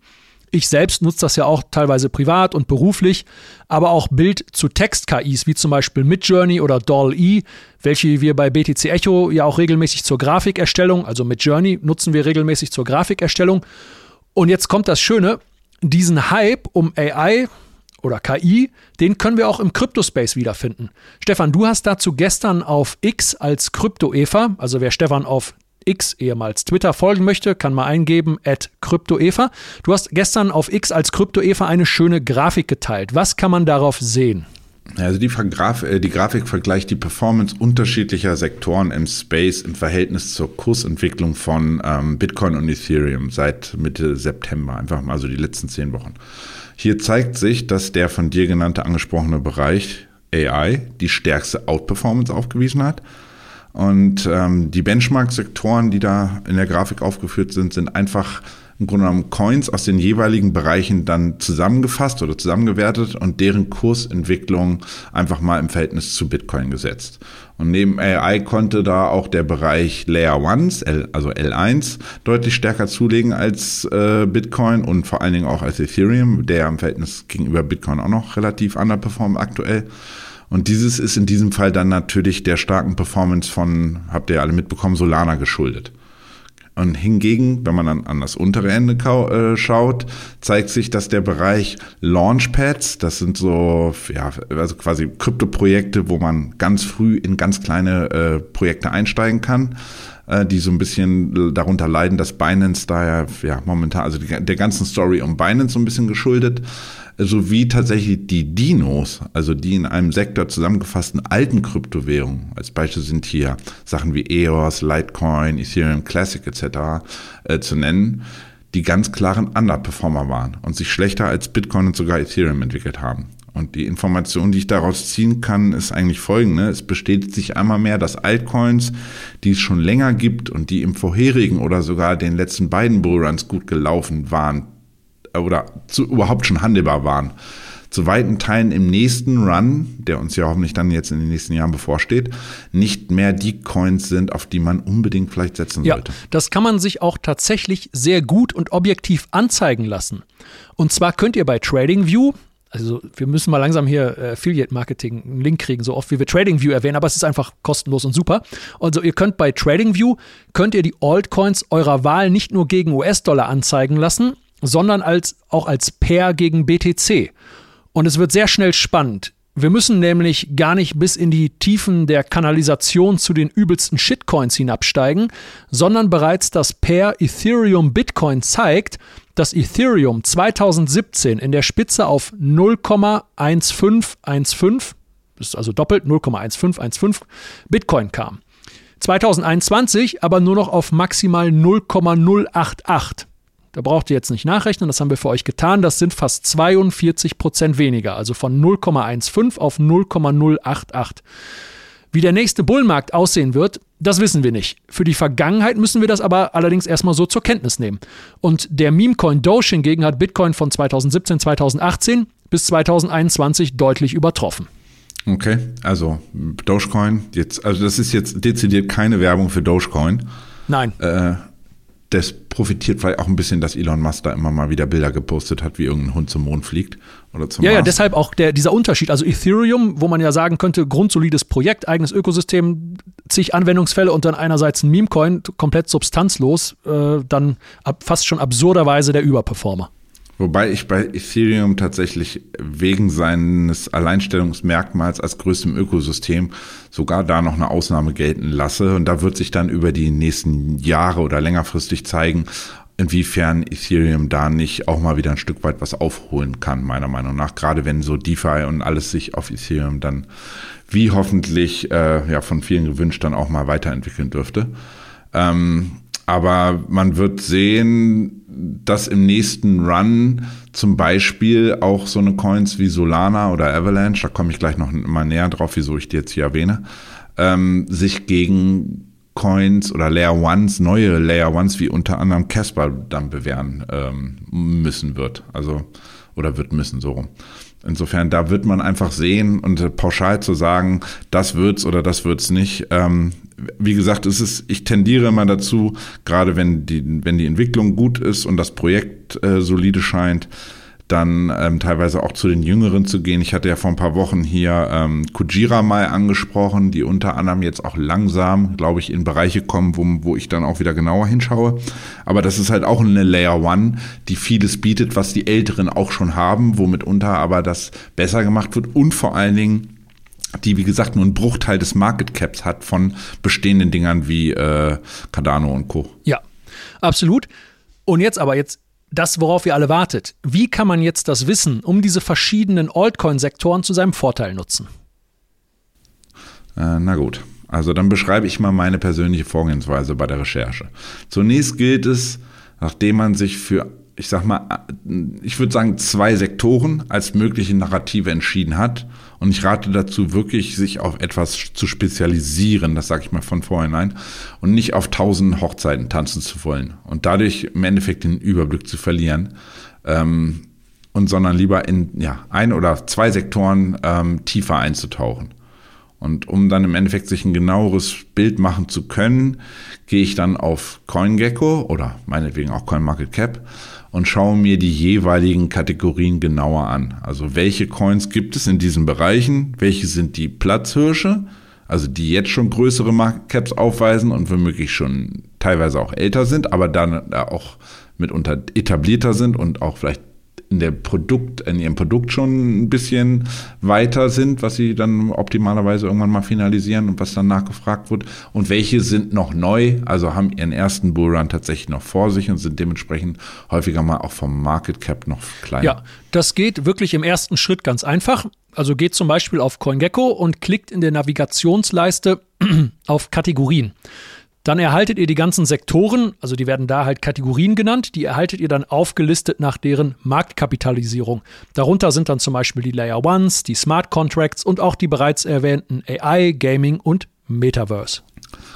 A: Ich selbst nutze das ja auch teilweise privat und beruflich, aber auch Bild-zu-Text-KIs wie zum Beispiel Midjourney oder DALL-E, welche wir bei BTC Echo ja auch regelmäßig zur Grafikerstellung, also Midjourney nutzen wir regelmäßig zur Grafikerstellung. Und jetzt kommt das Schöne, diesen Hype um AI oder KI, den können wir auch im Crypto-Space wiederfinden. Stefan, du hast dazu gestern auf X als Krypto-Eva, also wer Stefan auf X, ehemals Twitter, folgen möchte, kann mal eingeben, at CryptoEva. Du hast gestern auf X als CryptoEva eine schöne Grafik geteilt. Was kann man darauf sehen?
B: Also die, Graf äh, die, Grafik vergleicht die Performance unterschiedlicher Sektoren im Space im Verhältnis zur Kursentwicklung von ähm, Bitcoin und Ethereum seit Mitte September, einfach mal so die letzten zehn Wochen. Hier zeigt sich, dass der von dir genannte angesprochene Bereich AI die stärkste Outperformance aufgewiesen hat und ähm, die Benchmark-Sektoren, die da in der Grafik aufgeführt sind, sind einfach im Grunde genommen Coins aus den jeweiligen Bereichen dann zusammengefasst oder zusammengewertet und deren Kursentwicklung einfach mal im Verhältnis zu Bitcoin gesetzt. Und neben AI konnte da auch der Bereich Layer Ones, L, also L1, deutlich stärker zulegen als äh, Bitcoin und vor allen Dingen auch als Ethereum, der im Verhältnis gegenüber Bitcoin auch noch relativ underperformt aktuell. Und dieses ist in diesem Fall dann natürlich der starken Performance von, habt ihr alle mitbekommen, Solana geschuldet. Und hingegen, wenn man dann an das untere Ende äh, schaut, zeigt sich, dass der Bereich Launchpads, das sind so, ja, also quasi Kryptoprojekte, wo man ganz früh in ganz kleine äh, Projekte einsteigen kann, äh, die so ein bisschen darunter leiden, dass Binance da ja, ja momentan, also die, der ganzen Story um Binance so ein bisschen geschuldet, sowie tatsächlich die Dinos, also die in einem Sektor zusammengefassten alten Kryptowährungen, als Beispiel sind hier Sachen wie EOS, Litecoin, Ethereum Classic etc. Äh, zu nennen, die ganz klaren Underperformer waren und sich schlechter als Bitcoin und sogar Ethereum entwickelt haben. Und die Information, die ich daraus ziehen kann, ist eigentlich folgende. Es bestätigt sich einmal mehr, dass Altcoins, die es schon länger gibt und die im vorherigen oder sogar den letzten beiden Bullruns gut gelaufen waren, oder zu, überhaupt schon handelbar waren, zu weiten Teilen im nächsten Run, der uns ja hoffentlich dann jetzt in den nächsten Jahren bevorsteht, nicht mehr die Coins sind, auf die man unbedingt vielleicht setzen
A: ja,
B: sollte.
A: Das kann man sich auch tatsächlich sehr gut und objektiv anzeigen lassen. Und zwar könnt ihr bei TradingView, also wir müssen mal langsam hier äh, Affiliate Marketing einen Link kriegen, so oft wie wir TradingView erwähnen, aber es ist einfach kostenlos und super. Also ihr könnt bei TradingView könnt ihr die Altcoins eurer Wahl nicht nur gegen US-Dollar anzeigen lassen, sondern als, auch als Pair gegen BTC. Und es wird sehr schnell spannend. Wir müssen nämlich gar nicht bis in die Tiefen der Kanalisation zu den übelsten Shitcoins hinabsteigen, sondern bereits das Pair Ethereum Bitcoin zeigt, dass Ethereum 2017 in der Spitze auf 0,1515, ist also doppelt 0,1515 Bitcoin kam. 2021 aber nur noch auf maximal 0,088. Da braucht ihr jetzt nicht nachrechnen, das haben wir für euch getan. Das sind fast 42 Prozent weniger, also von 0,15 auf 0,088. Wie der nächste Bullenmarkt aussehen wird, das wissen wir nicht. Für die Vergangenheit müssen wir das aber allerdings erstmal so zur Kenntnis nehmen. Und der Memecoin Doge hingegen hat Bitcoin von 2017, 2018 bis 2021 deutlich übertroffen.
B: Okay, also Dogecoin, jetzt, also das ist jetzt dezidiert keine Werbung für Dogecoin.
A: Nein.
B: Äh, das profitiert vielleicht auch ein bisschen, dass Elon Musk da immer mal wieder Bilder gepostet hat, wie irgendein Hund zum Mond fliegt oder zum
A: Ja,
B: Mars.
A: ja, deshalb auch der, dieser Unterschied. Also Ethereum, wo man ja sagen könnte, grundsolides Projekt, eigenes Ökosystem, zig Anwendungsfälle und dann einerseits ein Memecoin, komplett substanzlos, äh, dann ab, fast schon absurderweise der Überperformer.
B: Wobei ich bei Ethereum tatsächlich wegen seines Alleinstellungsmerkmals als größtem Ökosystem sogar da noch eine Ausnahme gelten lasse. Und da wird sich dann über die nächsten Jahre oder längerfristig zeigen, inwiefern Ethereum da nicht auch mal wieder ein Stück weit was aufholen kann, meiner Meinung nach. Gerade wenn so DeFi und alles sich auf Ethereum dann wie hoffentlich äh, ja von vielen gewünscht dann auch mal weiterentwickeln dürfte. Ähm, aber man wird sehen, dass im nächsten Run zum Beispiel auch so eine Coins wie Solana oder Avalanche, da komme ich gleich noch mal näher drauf, wieso ich die jetzt hier erwähne, ähm, sich gegen Coins oder Layer Ones, neue Layer Ones wie unter anderem Casper dann bewähren ähm, müssen wird. Also, oder wird müssen, so rum. Insofern, da wird man einfach sehen und pauschal zu sagen, das wird's oder das wird's nicht. Ähm, wie gesagt, es ist, ich tendiere immer dazu, gerade wenn die, wenn die Entwicklung gut ist und das Projekt äh, solide scheint, dann ähm, teilweise auch zu den Jüngeren zu gehen. Ich hatte ja vor ein paar Wochen hier ähm, Kujira mal angesprochen, die unter anderem jetzt auch langsam, glaube ich, in Bereiche kommen, wo, wo ich dann auch wieder genauer hinschaue. Aber das ist halt auch eine Layer One, die vieles bietet, was die Älteren auch schon haben, womit unter aber das besser gemacht wird und vor allen Dingen die, wie gesagt, nur einen Bruchteil des Market Caps hat von bestehenden Dingern wie äh, Cardano und Co.
A: Ja, absolut. Und jetzt aber, jetzt das, worauf ihr alle wartet. Wie kann man jetzt das Wissen um diese verschiedenen Altcoin-Sektoren zu seinem Vorteil nutzen?
B: Äh, na gut, also dann beschreibe ich mal meine persönliche Vorgehensweise bei der Recherche. Zunächst gilt es, nachdem man sich für, ich sag mal, ich würde sagen, zwei Sektoren als mögliche Narrative entschieden hat, und ich rate dazu wirklich, sich auf etwas zu spezialisieren, das sage ich mal von vornherein, und nicht auf tausend Hochzeiten tanzen zu wollen und dadurch im Endeffekt den Überblick zu verlieren. Ähm, und sondern lieber in ja, ein oder zwei Sektoren ähm, tiefer einzutauchen. Und um dann im Endeffekt sich ein genaueres Bild machen zu können, gehe ich dann auf CoinGecko oder meinetwegen auch CoinMarketCap und schaue mir die jeweiligen Kategorien genauer an. Also welche Coins gibt es in diesen Bereichen? Welche sind die Platzhirsche? Also die jetzt schon größere Market Caps aufweisen und womöglich schon teilweise auch älter sind, aber dann auch mitunter etablierter sind und auch vielleicht in der Produkt, in ihrem Produkt schon ein bisschen weiter sind, was sie dann optimalerweise irgendwann mal finalisieren und was dann nachgefragt wird. Und welche sind noch neu, also haben ihren ersten Bullrun tatsächlich noch vor sich und sind dementsprechend häufiger mal auch vom Market Cap noch kleiner.
A: Ja, das geht wirklich im ersten Schritt ganz einfach. Also geht zum Beispiel auf CoinGecko und klickt in der Navigationsleiste auf Kategorien. Dann erhaltet ihr die ganzen Sektoren, also die werden da halt Kategorien genannt, die erhaltet ihr dann aufgelistet nach deren Marktkapitalisierung. Darunter sind dann zum Beispiel die Layer Ones, die Smart Contracts und auch die bereits erwähnten AI, Gaming und Metaverse.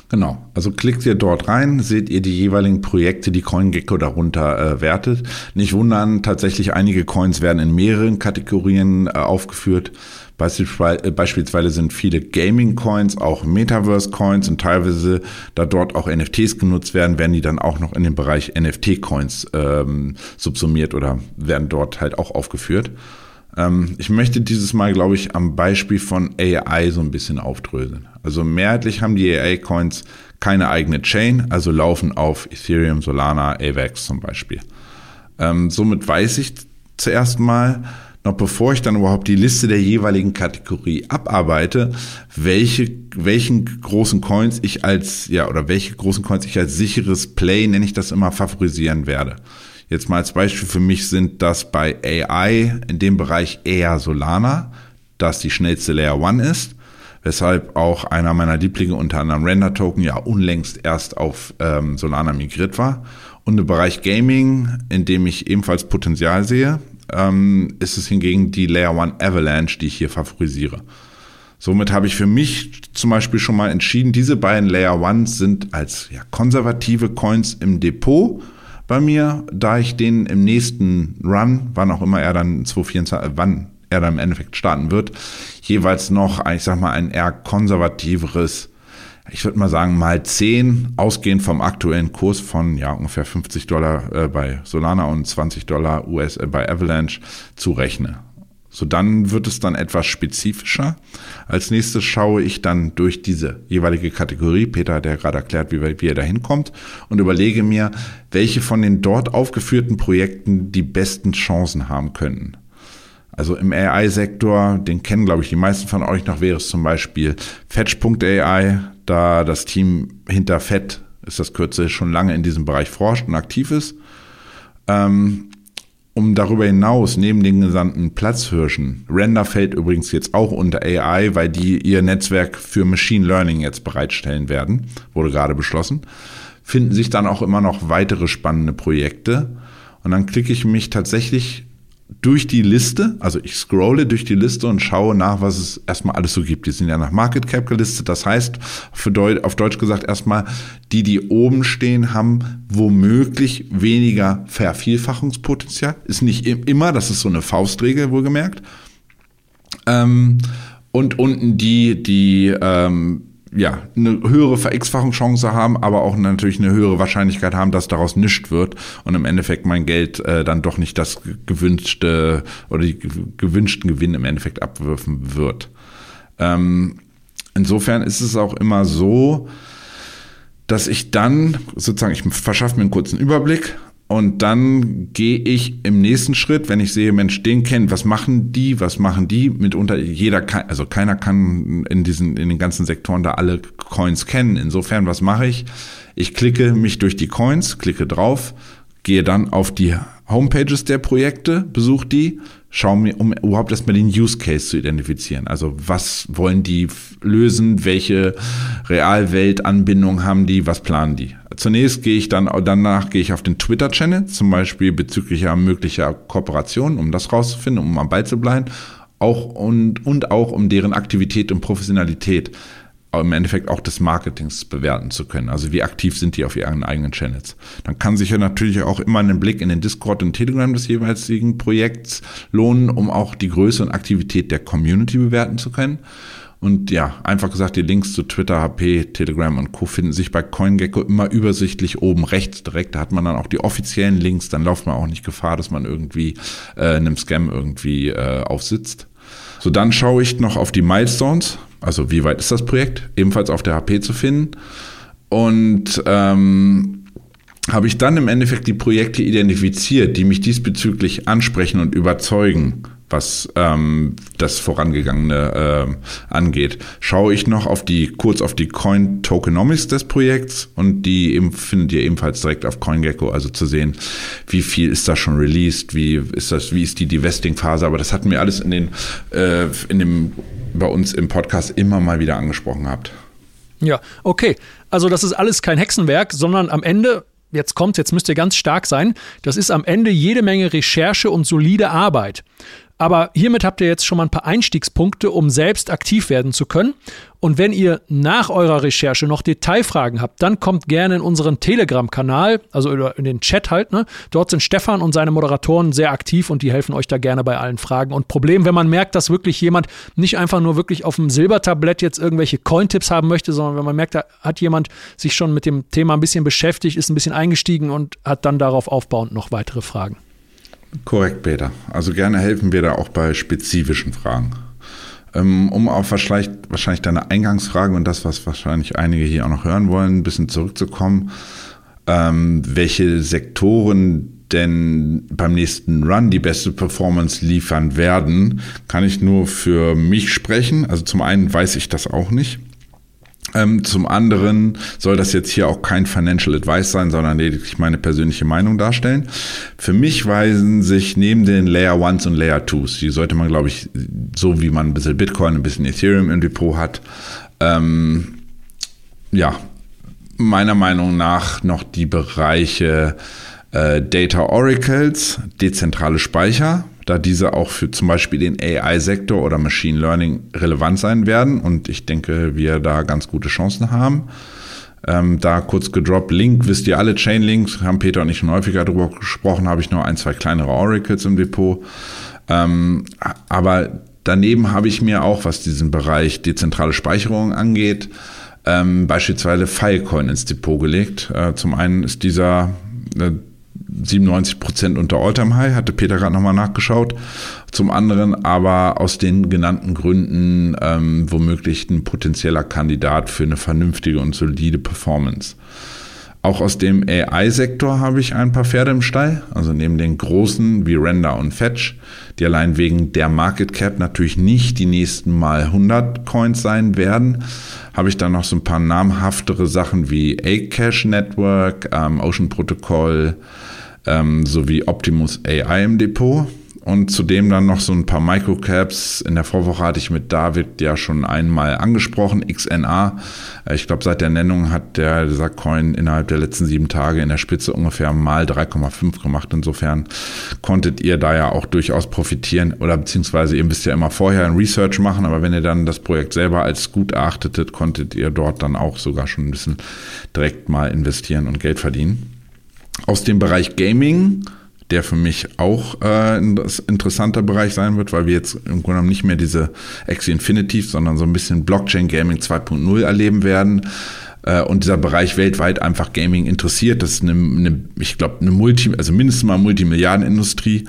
B: Genau, also klickt ihr dort rein, seht ihr die jeweiligen Projekte, die CoinGecko darunter äh, wertet. Nicht wundern, tatsächlich einige Coins werden in mehreren Kategorien äh, aufgeführt. Äh, beispielsweise sind viele Gaming-Coins auch Metaverse-Coins und teilweise, da dort auch NFTs genutzt werden, werden die dann auch noch in den Bereich NFT-Coins ähm, subsumiert oder werden dort halt auch aufgeführt. Ähm, ich möchte dieses Mal, glaube ich, am Beispiel von AI so ein bisschen aufdröseln. Also mehrheitlich haben die AI-Coins keine eigene Chain, also laufen auf Ethereum, Solana, AVAX zum Beispiel. Ähm, somit weiß ich zuerst mal, noch bevor ich dann überhaupt die Liste der jeweiligen Kategorie abarbeite, welche, welchen großen Coins ich als, ja, oder welche großen Coins ich als sicheres Play, nenne ich das immer, favorisieren werde. Jetzt mal als Beispiel für mich sind das bei AI in dem Bereich eher Solana, das die schnellste Layer One ist. weshalb auch einer meiner Lieblinge, unter anderem Render Token, ja unlängst erst auf ähm, Solana migriert war. Und im Bereich Gaming, in dem ich ebenfalls Potenzial sehe, ähm, ist es hingegen die Layer One Avalanche, die ich hier favorisiere. Somit habe ich für mich zum Beispiel schon mal entschieden, diese beiden Layer Ones sind als ja, konservative Coins im Depot bei mir, da ich den im nächsten Run, wann auch immer er dann 224, wann er dann im Endeffekt starten wird, jeweils noch, ich sag mal, ein eher konservativeres, ich würde mal sagen, mal 10, ausgehend vom aktuellen Kurs von ja ungefähr 50 Dollar äh, bei Solana und 20 Dollar US äh, bei Avalanche zurechne. So, dann wird es dann etwas spezifischer. Als nächstes schaue ich dann durch diese jeweilige Kategorie, Peter hat ja gerade erklärt, wie, wie er da hinkommt, und überlege mir, welche von den dort aufgeführten Projekten die besten Chancen haben könnten. Also im AI-Sektor, den kennen, glaube ich, die meisten von euch noch, wäre es zum Beispiel Fetch.ai, da das Team hinter Fett, ist das Kürze, schon lange in diesem Bereich forscht und aktiv ist. Ähm, um darüber hinaus, neben den gesandten Platzhirschen, Render fällt übrigens jetzt auch unter AI, weil die ihr Netzwerk für Machine Learning jetzt bereitstellen werden, wurde gerade beschlossen, finden sich dann auch immer noch weitere spannende Projekte. Und dann klicke ich mich tatsächlich durch die Liste, also ich scrolle durch die Liste und schaue nach, was es erstmal alles so gibt. Die sind ja nach Market Cap gelistet. Das heißt, Deut auf Deutsch gesagt erstmal, die, die oben stehen, haben womöglich weniger Vervielfachungspotenzial. Ist nicht immer, das ist so eine Faustregel wohlgemerkt. Ähm, und unten die, die ähm, ja, eine höhere Ver-X-Fachungschance haben, aber auch natürlich eine höhere Wahrscheinlichkeit haben, dass daraus nichts wird und im Endeffekt mein Geld äh, dann doch nicht das gewünschte oder die gewünschten Gewinn im Endeffekt abwürfen wird. Ähm, insofern ist es auch immer so, dass ich dann sozusagen, ich verschaffe mir einen kurzen Überblick und dann gehe ich im nächsten Schritt, wenn ich sehe, Mensch, den kennt, was machen die, was machen die? Mitunter jeder kann, also keiner kann in diesen, in den ganzen Sektoren da alle Coins kennen. Insofern, was mache ich? Ich klicke mich durch die Coins, klicke drauf, gehe dann auf die Homepages der Projekte, besuche die, schaue mir, um überhaupt erstmal den Use Case zu identifizieren. Also was wollen die lösen, welche Realweltanbindung haben die, was planen die? Zunächst gehe ich dann, danach gehe ich auf den Twitter-Channel, zum Beispiel bezüglich möglicher Kooperationen, um das rauszufinden, um am Ball zu bleiben, auch und, und auch um deren Aktivität und Professionalität im Endeffekt auch des Marketings bewerten zu können. Also wie aktiv sind die auf ihren eigenen Channels. Dann kann sich ja natürlich auch immer ein Blick in den Discord und Telegram des jeweiligen Projekts lohnen, um auch die Größe und Aktivität der Community bewerten zu können. Und ja, einfach gesagt, die Links zu Twitter, HP, Telegram und Co. finden sich bei CoinGecko immer übersichtlich oben rechts direkt. Da hat man dann auch die offiziellen Links. Dann läuft man auch nicht Gefahr, dass man irgendwie äh, einem Scam irgendwie äh, aufsitzt. So, dann schaue ich noch auf die Milestones. Also wie weit ist das Projekt? Ebenfalls auf der HP zu finden. Und ähm, habe ich dann im Endeffekt die Projekte identifiziert, die mich diesbezüglich ansprechen und überzeugen was ähm, das Vorangegangene äh, angeht. Schaue ich noch auf die, kurz auf die Coin Tokenomics des Projekts und die findet ihr ebenfalls direkt auf CoinGecko, also zu sehen, wie viel ist da schon released, wie ist das, wie ist die Divesting-Phase, aber das hatten wir alles in den, äh, in dem, bei uns im Podcast immer mal wieder angesprochen gehabt.
A: Ja, okay. Also das ist alles kein Hexenwerk, sondern am Ende jetzt kommt, jetzt müsst ihr ganz stark sein. Das ist am Ende jede Menge Recherche und solide Arbeit. Aber hiermit habt ihr jetzt schon mal ein paar Einstiegspunkte, um selbst aktiv werden zu können. Und wenn ihr nach eurer Recherche noch Detailfragen habt, dann kommt gerne in unseren Telegram-Kanal, also in den Chat halt. Ne? Dort sind Stefan und seine Moderatoren sehr aktiv und die helfen euch da gerne bei allen Fragen und Problemen. Wenn man merkt, dass wirklich jemand nicht einfach nur wirklich auf dem Silbertablett jetzt irgendwelche Coin-Tipps haben möchte, sondern wenn man merkt, da hat jemand sich schon mit dem Thema ein bisschen beschäftigt, ist ein bisschen eingestiegen und hat dann darauf aufbauend noch weitere Fragen.
B: Korrekt, Peter. Also gerne helfen wir da auch bei spezifischen Fragen. Ähm, um auf wahrscheinlich, wahrscheinlich deine Eingangsfrage und das, was wahrscheinlich einige hier auch noch hören wollen, ein bisschen zurückzukommen, ähm, welche Sektoren denn beim nächsten Run die beste Performance liefern werden, kann ich nur für mich sprechen. Also zum einen weiß ich das auch nicht. Ähm, zum anderen soll das jetzt hier auch kein Financial Advice sein, sondern lediglich meine persönliche Meinung darstellen. Für mich weisen sich neben den Layer Ones und Layer Twos, die sollte man, glaube ich, so wie man ein bisschen Bitcoin, ein bisschen Ethereum im Depot hat, ähm, ja, meiner Meinung nach noch die Bereiche äh, Data Oracles, dezentrale Speicher, da diese auch für zum Beispiel den AI-Sektor oder Machine Learning relevant sein werden. Und ich denke, wir da ganz gute Chancen haben. Ähm, da kurz gedroppt, Link, wisst ihr alle, Chainlinks, haben Peter und ich schon häufiger darüber gesprochen, habe ich nur ein, zwei kleinere Oracles im Depot. Ähm, aber daneben habe ich mir auch, was diesen Bereich dezentrale Speicherung angeht, ähm, beispielsweise Filecoin ins Depot gelegt. Äh, zum einen ist dieser äh, 97 Prozent unter Alltime High, hatte Peter gerade nochmal nachgeschaut. Zum anderen aber aus den genannten Gründen ähm, womöglich ein potenzieller Kandidat für eine vernünftige und solide Performance. Auch aus dem AI-Sektor habe ich ein paar Pferde im Stall, also neben den großen wie Render und Fetch, die allein wegen der Market Cap natürlich nicht die nächsten Mal 100 Coins sein werden, habe ich dann noch so ein paar namhaftere Sachen wie A-Cash Network, ähm, Ocean Protocol, ähm, sowie Optimus AI im Depot. Und zudem dann noch so ein paar Microcaps. In der Vorwoche hatte ich mit David ja schon einmal angesprochen, XNA. Äh, ich glaube, seit der Nennung hat der, dieser Coin innerhalb der letzten sieben Tage in der Spitze ungefähr mal 3,5 gemacht. Insofern konntet ihr da ja auch durchaus profitieren. Oder beziehungsweise ihr müsst ja immer vorher ein Research machen, aber wenn ihr dann das Projekt selber als gut erachtetet, konntet ihr dort dann auch sogar schon ein bisschen direkt mal investieren und Geld verdienen aus dem Bereich Gaming, der für mich auch äh, ein interessanter Bereich sein wird, weil wir jetzt im Grunde genommen nicht mehr diese Axie Infinitiv, sondern so ein bisschen Blockchain Gaming 2.0 erleben werden äh, und dieser Bereich weltweit einfach Gaming interessiert. Das ist eine, eine ich glaube, eine Multi, also mindestens mal Multimilliardenindustrie.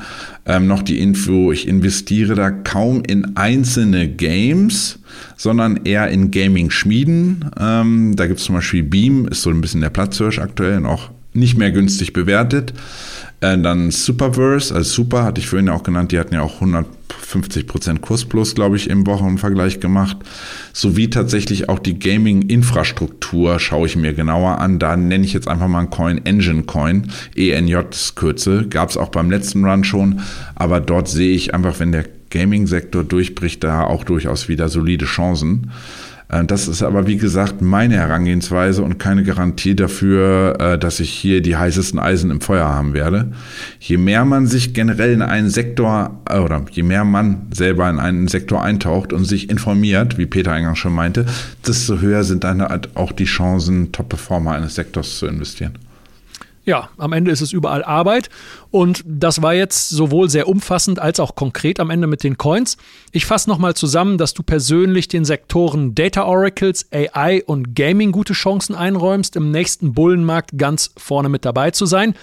B: Ähm, noch die Info, ich investiere da kaum in einzelne Games, sondern eher in Gaming-Schmieden. Ähm, da gibt es zum Beispiel Beam, ist so ein bisschen der Platzhirsch aktuell und auch nicht mehr günstig bewertet. Äh, dann Superverse, also Super hatte ich vorhin ja auch genannt, die hatten ja auch 150% Kurs plus, glaube ich, im Wochenvergleich gemacht. Sowie tatsächlich auch die Gaming-Infrastruktur schaue ich mir genauer an. Da nenne ich jetzt einfach mal einen Coin, Engine Coin, ENJ Kürze. Gab es auch beim letzten Run schon, aber dort sehe ich einfach, wenn der Gaming-Sektor durchbricht, da auch durchaus wieder solide Chancen. Äh, das ist aber, wie gesagt, meine Herangehensweise und keine Garantie dafür, äh, dass ich hier die heißesten Eisen im Feuer haben werde. Je mehr man sich generell in einen Sektor äh, oder je mehr man selber in einen Sektor eintaucht und sich informiert, wie Peter eingangs schon meinte, desto höher sind dann halt auch die Chancen, Top-Performer eines Sektors zu investieren.
A: Ja, am Ende ist es überall Arbeit und das war jetzt sowohl sehr umfassend als auch konkret am Ende mit den Coins. Ich fasse nochmal zusammen, dass du persönlich den Sektoren Data Oracles, AI und Gaming gute Chancen einräumst, im nächsten Bullenmarkt ganz vorne mit dabei zu sein.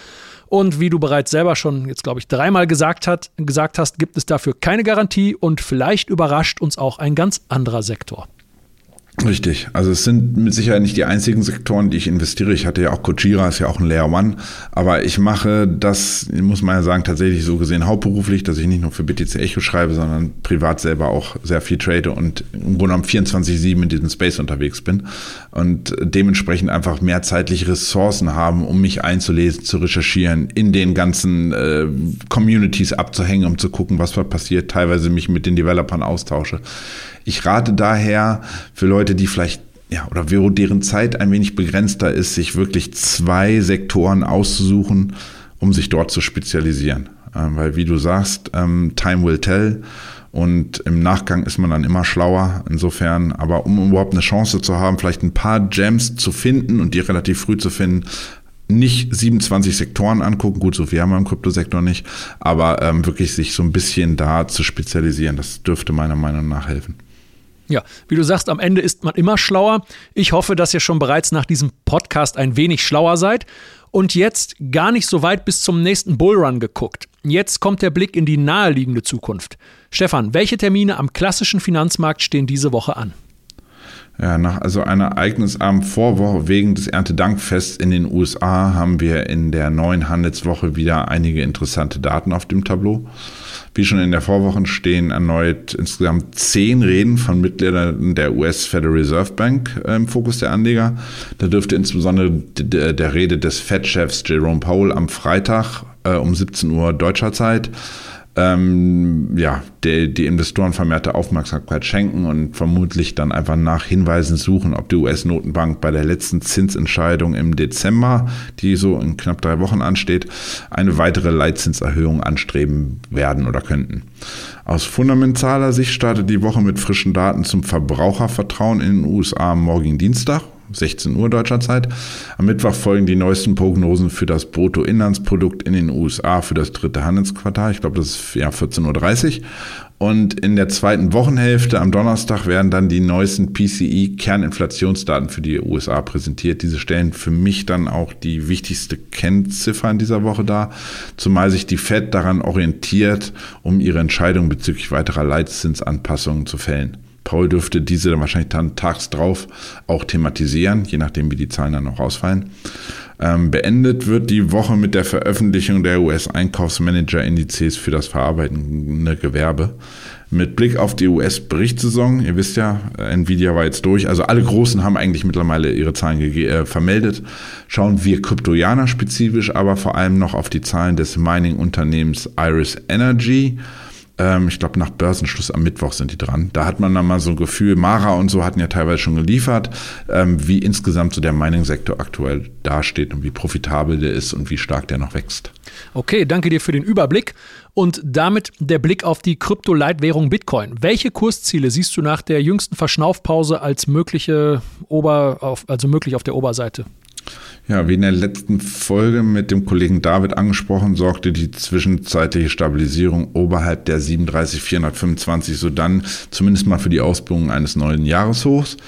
A: Und wie du bereits selber schon jetzt, glaube ich, dreimal gesagt, hat, gesagt hast, gibt es dafür keine Garantie und vielleicht überrascht uns auch ein ganz anderer Sektor.
B: Richtig. Also es sind mit Sicherheit nicht die einzigen Sektoren, die ich investiere. Ich hatte ja auch Kojira, ist ja auch ein Layer One. Aber ich mache das, muss man ja sagen, tatsächlich so gesehen hauptberuflich, dass ich nicht nur für BTC Echo schreibe, sondern privat selber auch sehr viel trade und im Grunde genommen 24-7 in diesem Space unterwegs bin. Und dementsprechend einfach mehr zeitliche Ressourcen haben, um mich einzulesen, zu recherchieren, in den ganzen äh, Communities abzuhängen, um zu gucken, was passiert, teilweise mich mit den Developern austausche. Ich rate daher für Leute, die vielleicht ja, oder deren Zeit ein wenig begrenzter ist, sich wirklich zwei Sektoren auszusuchen, um sich dort zu spezialisieren. Ähm, weil, wie du sagst, ähm, time will tell und im Nachgang ist man dann immer schlauer. Insofern, aber um überhaupt eine Chance zu haben, vielleicht ein paar Gems zu finden und die relativ früh zu finden, nicht 27 Sektoren angucken, gut, so viel haben wir im Kryptosektor nicht, aber ähm, wirklich sich so ein bisschen da zu spezialisieren, das dürfte meiner Meinung nach helfen.
A: Ja, wie du sagst, am Ende ist man immer schlauer. Ich hoffe, dass ihr schon bereits nach diesem Podcast ein wenig schlauer seid. Und jetzt gar nicht so weit bis zum nächsten Bullrun geguckt. Jetzt kommt der Blick in die naheliegende Zukunft. Stefan, welche Termine am klassischen Finanzmarkt stehen diese Woche an?
B: Ja, nach also einer ereignisarmen Vorwoche wegen des Erntedankfests in den USA haben wir in der neuen Handelswoche wieder einige interessante Daten auf dem Tableau. Wie schon in der Vorwoche stehen erneut insgesamt zehn Reden von Mitgliedern der US Federal Reserve Bank äh, im Fokus der Anleger. Da dürfte insbesondere der Rede des Fed-Chefs Jerome Powell am Freitag äh, um 17 Uhr deutscher Zeit ähm, ja, die, die Investoren vermehrte Aufmerksamkeit schenken und vermutlich dann einfach nach Hinweisen suchen, ob die US-Notenbank bei der letzten Zinsentscheidung im Dezember, die so in knapp drei Wochen ansteht, eine weitere Leitzinserhöhung anstreben werden oder könnten. Aus fundamentaler Sicht startet die Woche mit frischen Daten zum Verbrauchervertrauen in den USA am morgigen Dienstag 16 Uhr deutscher Zeit. Am Mittwoch folgen die neuesten Prognosen für das Bruttoinlandsprodukt in den USA für das dritte Handelsquartal. Ich glaube, das ist ja 14.30 Uhr. Und in der zweiten Wochenhälfte am Donnerstag werden dann die neuesten PCI-Kerninflationsdaten für die USA präsentiert. Diese stellen für mich dann auch die wichtigste Kennziffer in dieser Woche dar, zumal sich die Fed daran orientiert, um ihre Entscheidung bezüglich weiterer Leitzinsanpassungen zu fällen. Paul dürfte diese dann wahrscheinlich dann tags drauf auch thematisieren, je nachdem, wie die Zahlen dann noch rausfallen. Ähm, beendet wird die Woche mit der Veröffentlichung der US-Einkaufsmanager-Indizes für das verarbeitende Gewerbe. Mit Blick auf die US-Berichtssaison, ihr wisst ja, Nvidia war jetzt durch, also alle Großen haben eigentlich mittlerweile ihre Zahlen äh, vermeldet. Schauen wir Kryptojaner spezifisch, aber vor allem noch auf die Zahlen des Mining-Unternehmens Iris Energy. Ähm, ich glaube, nach Börsenschluss am Mittwoch sind die dran. Da hat man dann mal so ein Gefühl, Mara und so hatten ja teilweise schon geliefert, ähm, wie insgesamt so der Mining-Sektor aktuell dasteht und wie profitabel der ist und wie stark der noch wächst.
A: Okay, danke dir für den Überblick. Und damit der Blick auf die Krypto-Leitwährung Bitcoin. Welche Kursziele siehst du nach der jüngsten Verschnaufpause als mögliche Ober, also möglich auf der Oberseite?
B: Ja, wie in der letzten Folge mit dem Kollegen David angesprochen, sorgte die zwischenzeitliche Stabilisierung oberhalb der 37.425 so dann zumindest mal für die Ausbildung eines neuen Jahreshochs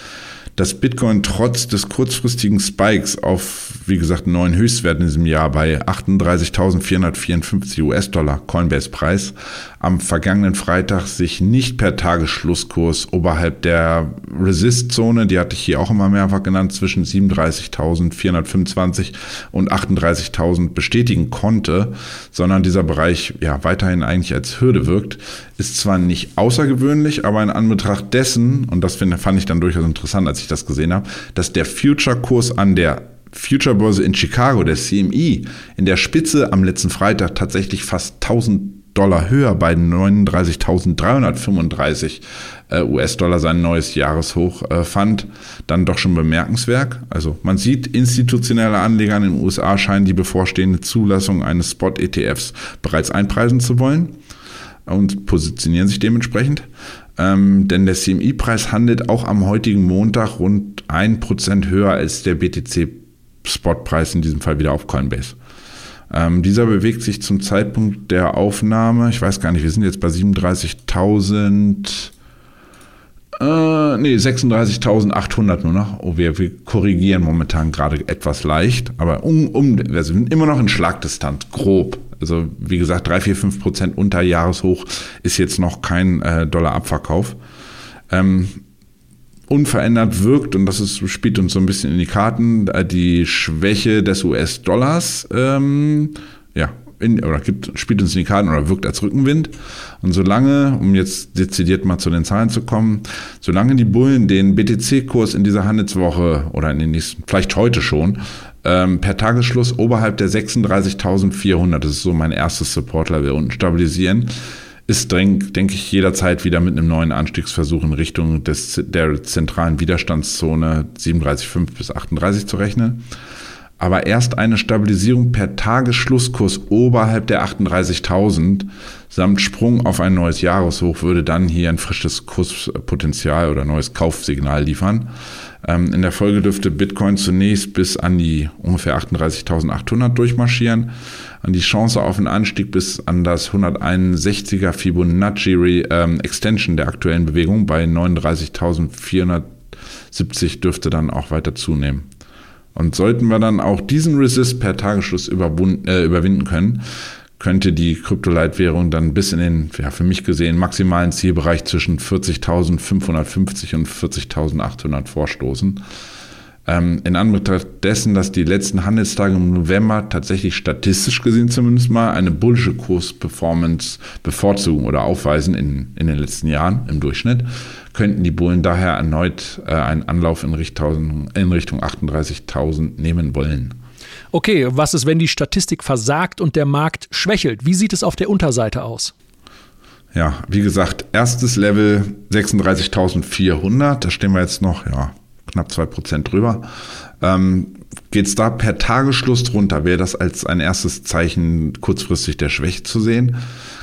B: dass Bitcoin trotz des kurzfristigen Spikes auf, wie gesagt, neuen Höchstwerten in diesem Jahr bei 38.454 US-Dollar Coinbase-Preis am vergangenen Freitag sich nicht per Tagesschlusskurs oberhalb der Resist-Zone, die hatte ich hier auch immer mehrfach genannt, zwischen 37.425 und 38.000 bestätigen konnte, sondern dieser Bereich ja weiterhin eigentlich als Hürde wirkt, ist zwar nicht außergewöhnlich, aber in Anbetracht dessen, und das fand ich dann durchaus interessant, als ich das gesehen habe, dass der Future-Kurs an der Future-Börse in Chicago, der CME, in der Spitze am letzten Freitag tatsächlich fast 1000 Dollar höher bei 39.335 äh, US-Dollar sein neues Jahreshoch äh, fand, dann doch schon bemerkenswert. Also man sieht, institutionelle Anleger in den USA scheinen die bevorstehende Zulassung eines Spot-ETFs bereits einpreisen zu wollen und positionieren sich dementsprechend. Ähm, denn der CMI-Preis handelt auch am heutigen Montag rund 1% höher als der BTC-Spotpreis, in diesem Fall wieder auf Coinbase. Ähm, dieser bewegt sich zum Zeitpunkt der Aufnahme, ich weiß gar nicht, wir sind jetzt bei 37.000, äh, nee, 36.800 nur noch. Oh, wir, wir korrigieren momentan gerade etwas leicht, aber um, um, wir sind immer noch in Schlagdistanz, grob. Also wie gesagt, 3, 4, 5 Prozent unter Jahreshoch ist jetzt noch kein äh, Dollar-Abverkauf. Ähm, unverändert wirkt, und das ist, spielt uns so ein bisschen in die Karten, äh, die Schwäche des US-Dollars, ähm, ja, in, oder gibt, spielt uns in die Karten oder wirkt als Rückenwind. Und solange, um jetzt dezidiert mal zu den Zahlen zu kommen, solange die Bullen den BTC-Kurs in dieser Handelswoche oder in den nächsten, vielleicht heute schon, ähm, per Tagesschluss oberhalb der 36.400, das ist so mein erstes Support-Level, unten stabilisieren, ist, denke ich, jederzeit wieder mit einem neuen Anstiegsversuch in Richtung des, der zentralen Widerstandszone 37,5 bis 38 zu rechnen. Aber erst eine Stabilisierung per Tagesschlusskurs oberhalb der 38.000 samt Sprung auf ein neues Jahreshoch würde dann hier ein frisches Kurspotenzial oder neues Kaufsignal liefern. Ähm, in der Folge dürfte Bitcoin zunächst bis an die ungefähr 38.800 durchmarschieren. An die Chance auf einen Anstieg bis an das 161er Fibonacci ähm, Extension der aktuellen Bewegung bei 39.470 dürfte dann auch weiter zunehmen. Und sollten wir dann auch diesen Resist per Tagesschluss äh, überwinden können, könnte die Kryptoleitwährung dann bis in den, ja, für mich gesehen, maximalen Zielbereich zwischen 40.550 und 40.800 vorstoßen. Ähm, in Anbetracht dessen, dass die letzten Handelstage im November tatsächlich statistisch gesehen zumindest mal eine bullische Kursperformance bevorzugen oder aufweisen in, in den letzten Jahren im Durchschnitt, könnten die Bullen daher erneut äh, einen Anlauf in Richtung, in Richtung 38.000 nehmen wollen.
A: Okay, was ist, wenn die Statistik versagt und der Markt schwächelt? Wie sieht es auf der Unterseite aus?
B: Ja, wie gesagt, erstes Level 36.400, da stehen wir jetzt noch, ja, knapp 2% drüber. Ähm, Geht es da per Tagesschluss drunter, wäre das als ein erstes Zeichen kurzfristig der Schwäche zu sehen.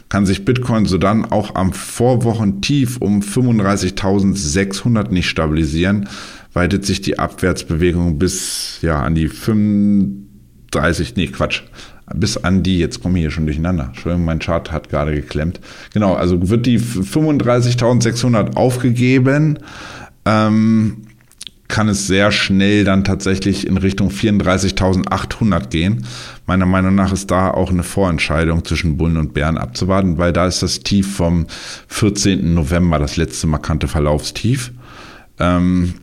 B: Kann sich Bitcoin sodann auch am Vorwochentief um 35.600 nicht stabilisieren, weitet sich die Abwärtsbewegung bis ja an die 35, nee Quatsch, bis an die, jetzt komme ich hier schon durcheinander. Entschuldigung, mein Chart hat gerade geklemmt. Genau, also wird die 35.600 aufgegeben. Ähm, kann es sehr schnell dann tatsächlich in Richtung 34.800 gehen. Meiner Meinung nach ist da auch eine Vorentscheidung zwischen Bullen und Bären abzuwarten, weil da ist das Tief vom 14. November, das letzte markante Verlaufstief. Ähm,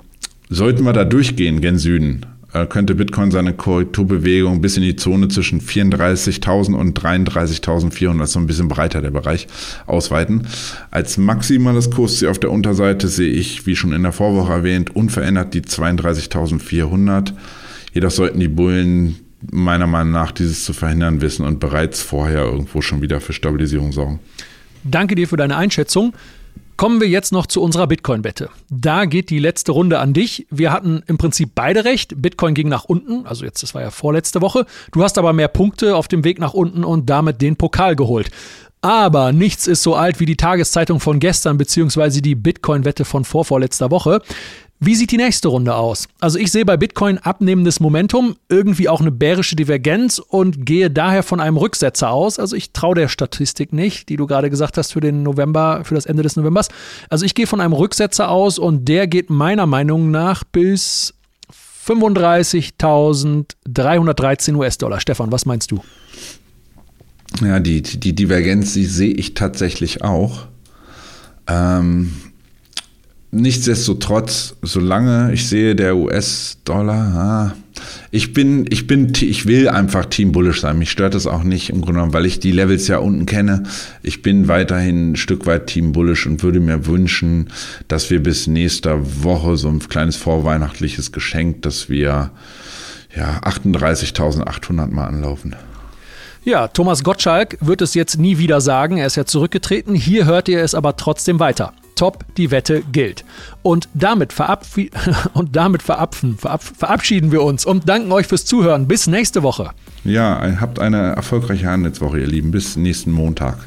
B: sollten wir da durchgehen gen Süden, könnte Bitcoin seine Korrekturbewegung bis in die Zone zwischen 34.000 und 33.400, so ein bisschen breiter der Bereich, ausweiten. Als maximales Kursziel auf der Unterseite sehe ich, wie schon in der Vorwoche erwähnt, unverändert die 32.400. Jedoch sollten die Bullen meiner Meinung nach dieses zu verhindern wissen und bereits vorher irgendwo schon wieder für Stabilisierung sorgen.
A: Danke dir für deine Einschätzung. Kommen wir jetzt noch zu unserer Bitcoin-Wette. Da geht die letzte Runde an dich. Wir hatten im Prinzip beide recht. Bitcoin ging nach unten, also jetzt, das war ja vorletzte Woche. Du hast aber mehr Punkte auf dem Weg nach unten und damit den Pokal geholt. Aber nichts ist so alt wie die Tageszeitung von gestern, beziehungsweise die Bitcoin-Wette von vorvorletzter Woche. Wie sieht die nächste Runde aus? Also ich sehe bei Bitcoin abnehmendes Momentum, irgendwie auch eine bärische Divergenz und gehe daher von einem Rücksetzer aus. Also ich traue der Statistik nicht, die du gerade gesagt hast für den November, für das Ende des Novembers. Also ich gehe von einem Rücksetzer aus und der geht meiner Meinung nach bis 35.313 US-Dollar. Stefan, was meinst du?
B: Ja, die, die Divergenz, die sehe ich tatsächlich auch. Ähm, nichtsdestotrotz, solange ich sehe, der US-Dollar, ah, ich bin, ich bin, ich will einfach Team Bullish sein. Mich stört das auch nicht im Grunde genommen, weil ich die Levels ja unten kenne. Ich bin weiterhin ein Stück weit Team Bullish und würde mir wünschen, dass wir bis nächster Woche so ein kleines vorweihnachtliches Geschenk, dass wir ja 38.800 mal anlaufen.
A: Ja, Thomas Gottschalk wird es jetzt nie wieder sagen, er ist ja zurückgetreten. Hier hört ihr es aber trotzdem weiter. Top, die Wette gilt. Und damit, verabschied und damit verabschieden, verabschieden wir uns und danken euch fürs Zuhören. Bis nächste Woche.
B: Ja, habt eine erfolgreiche Handelswoche, ihr Lieben. Bis nächsten Montag.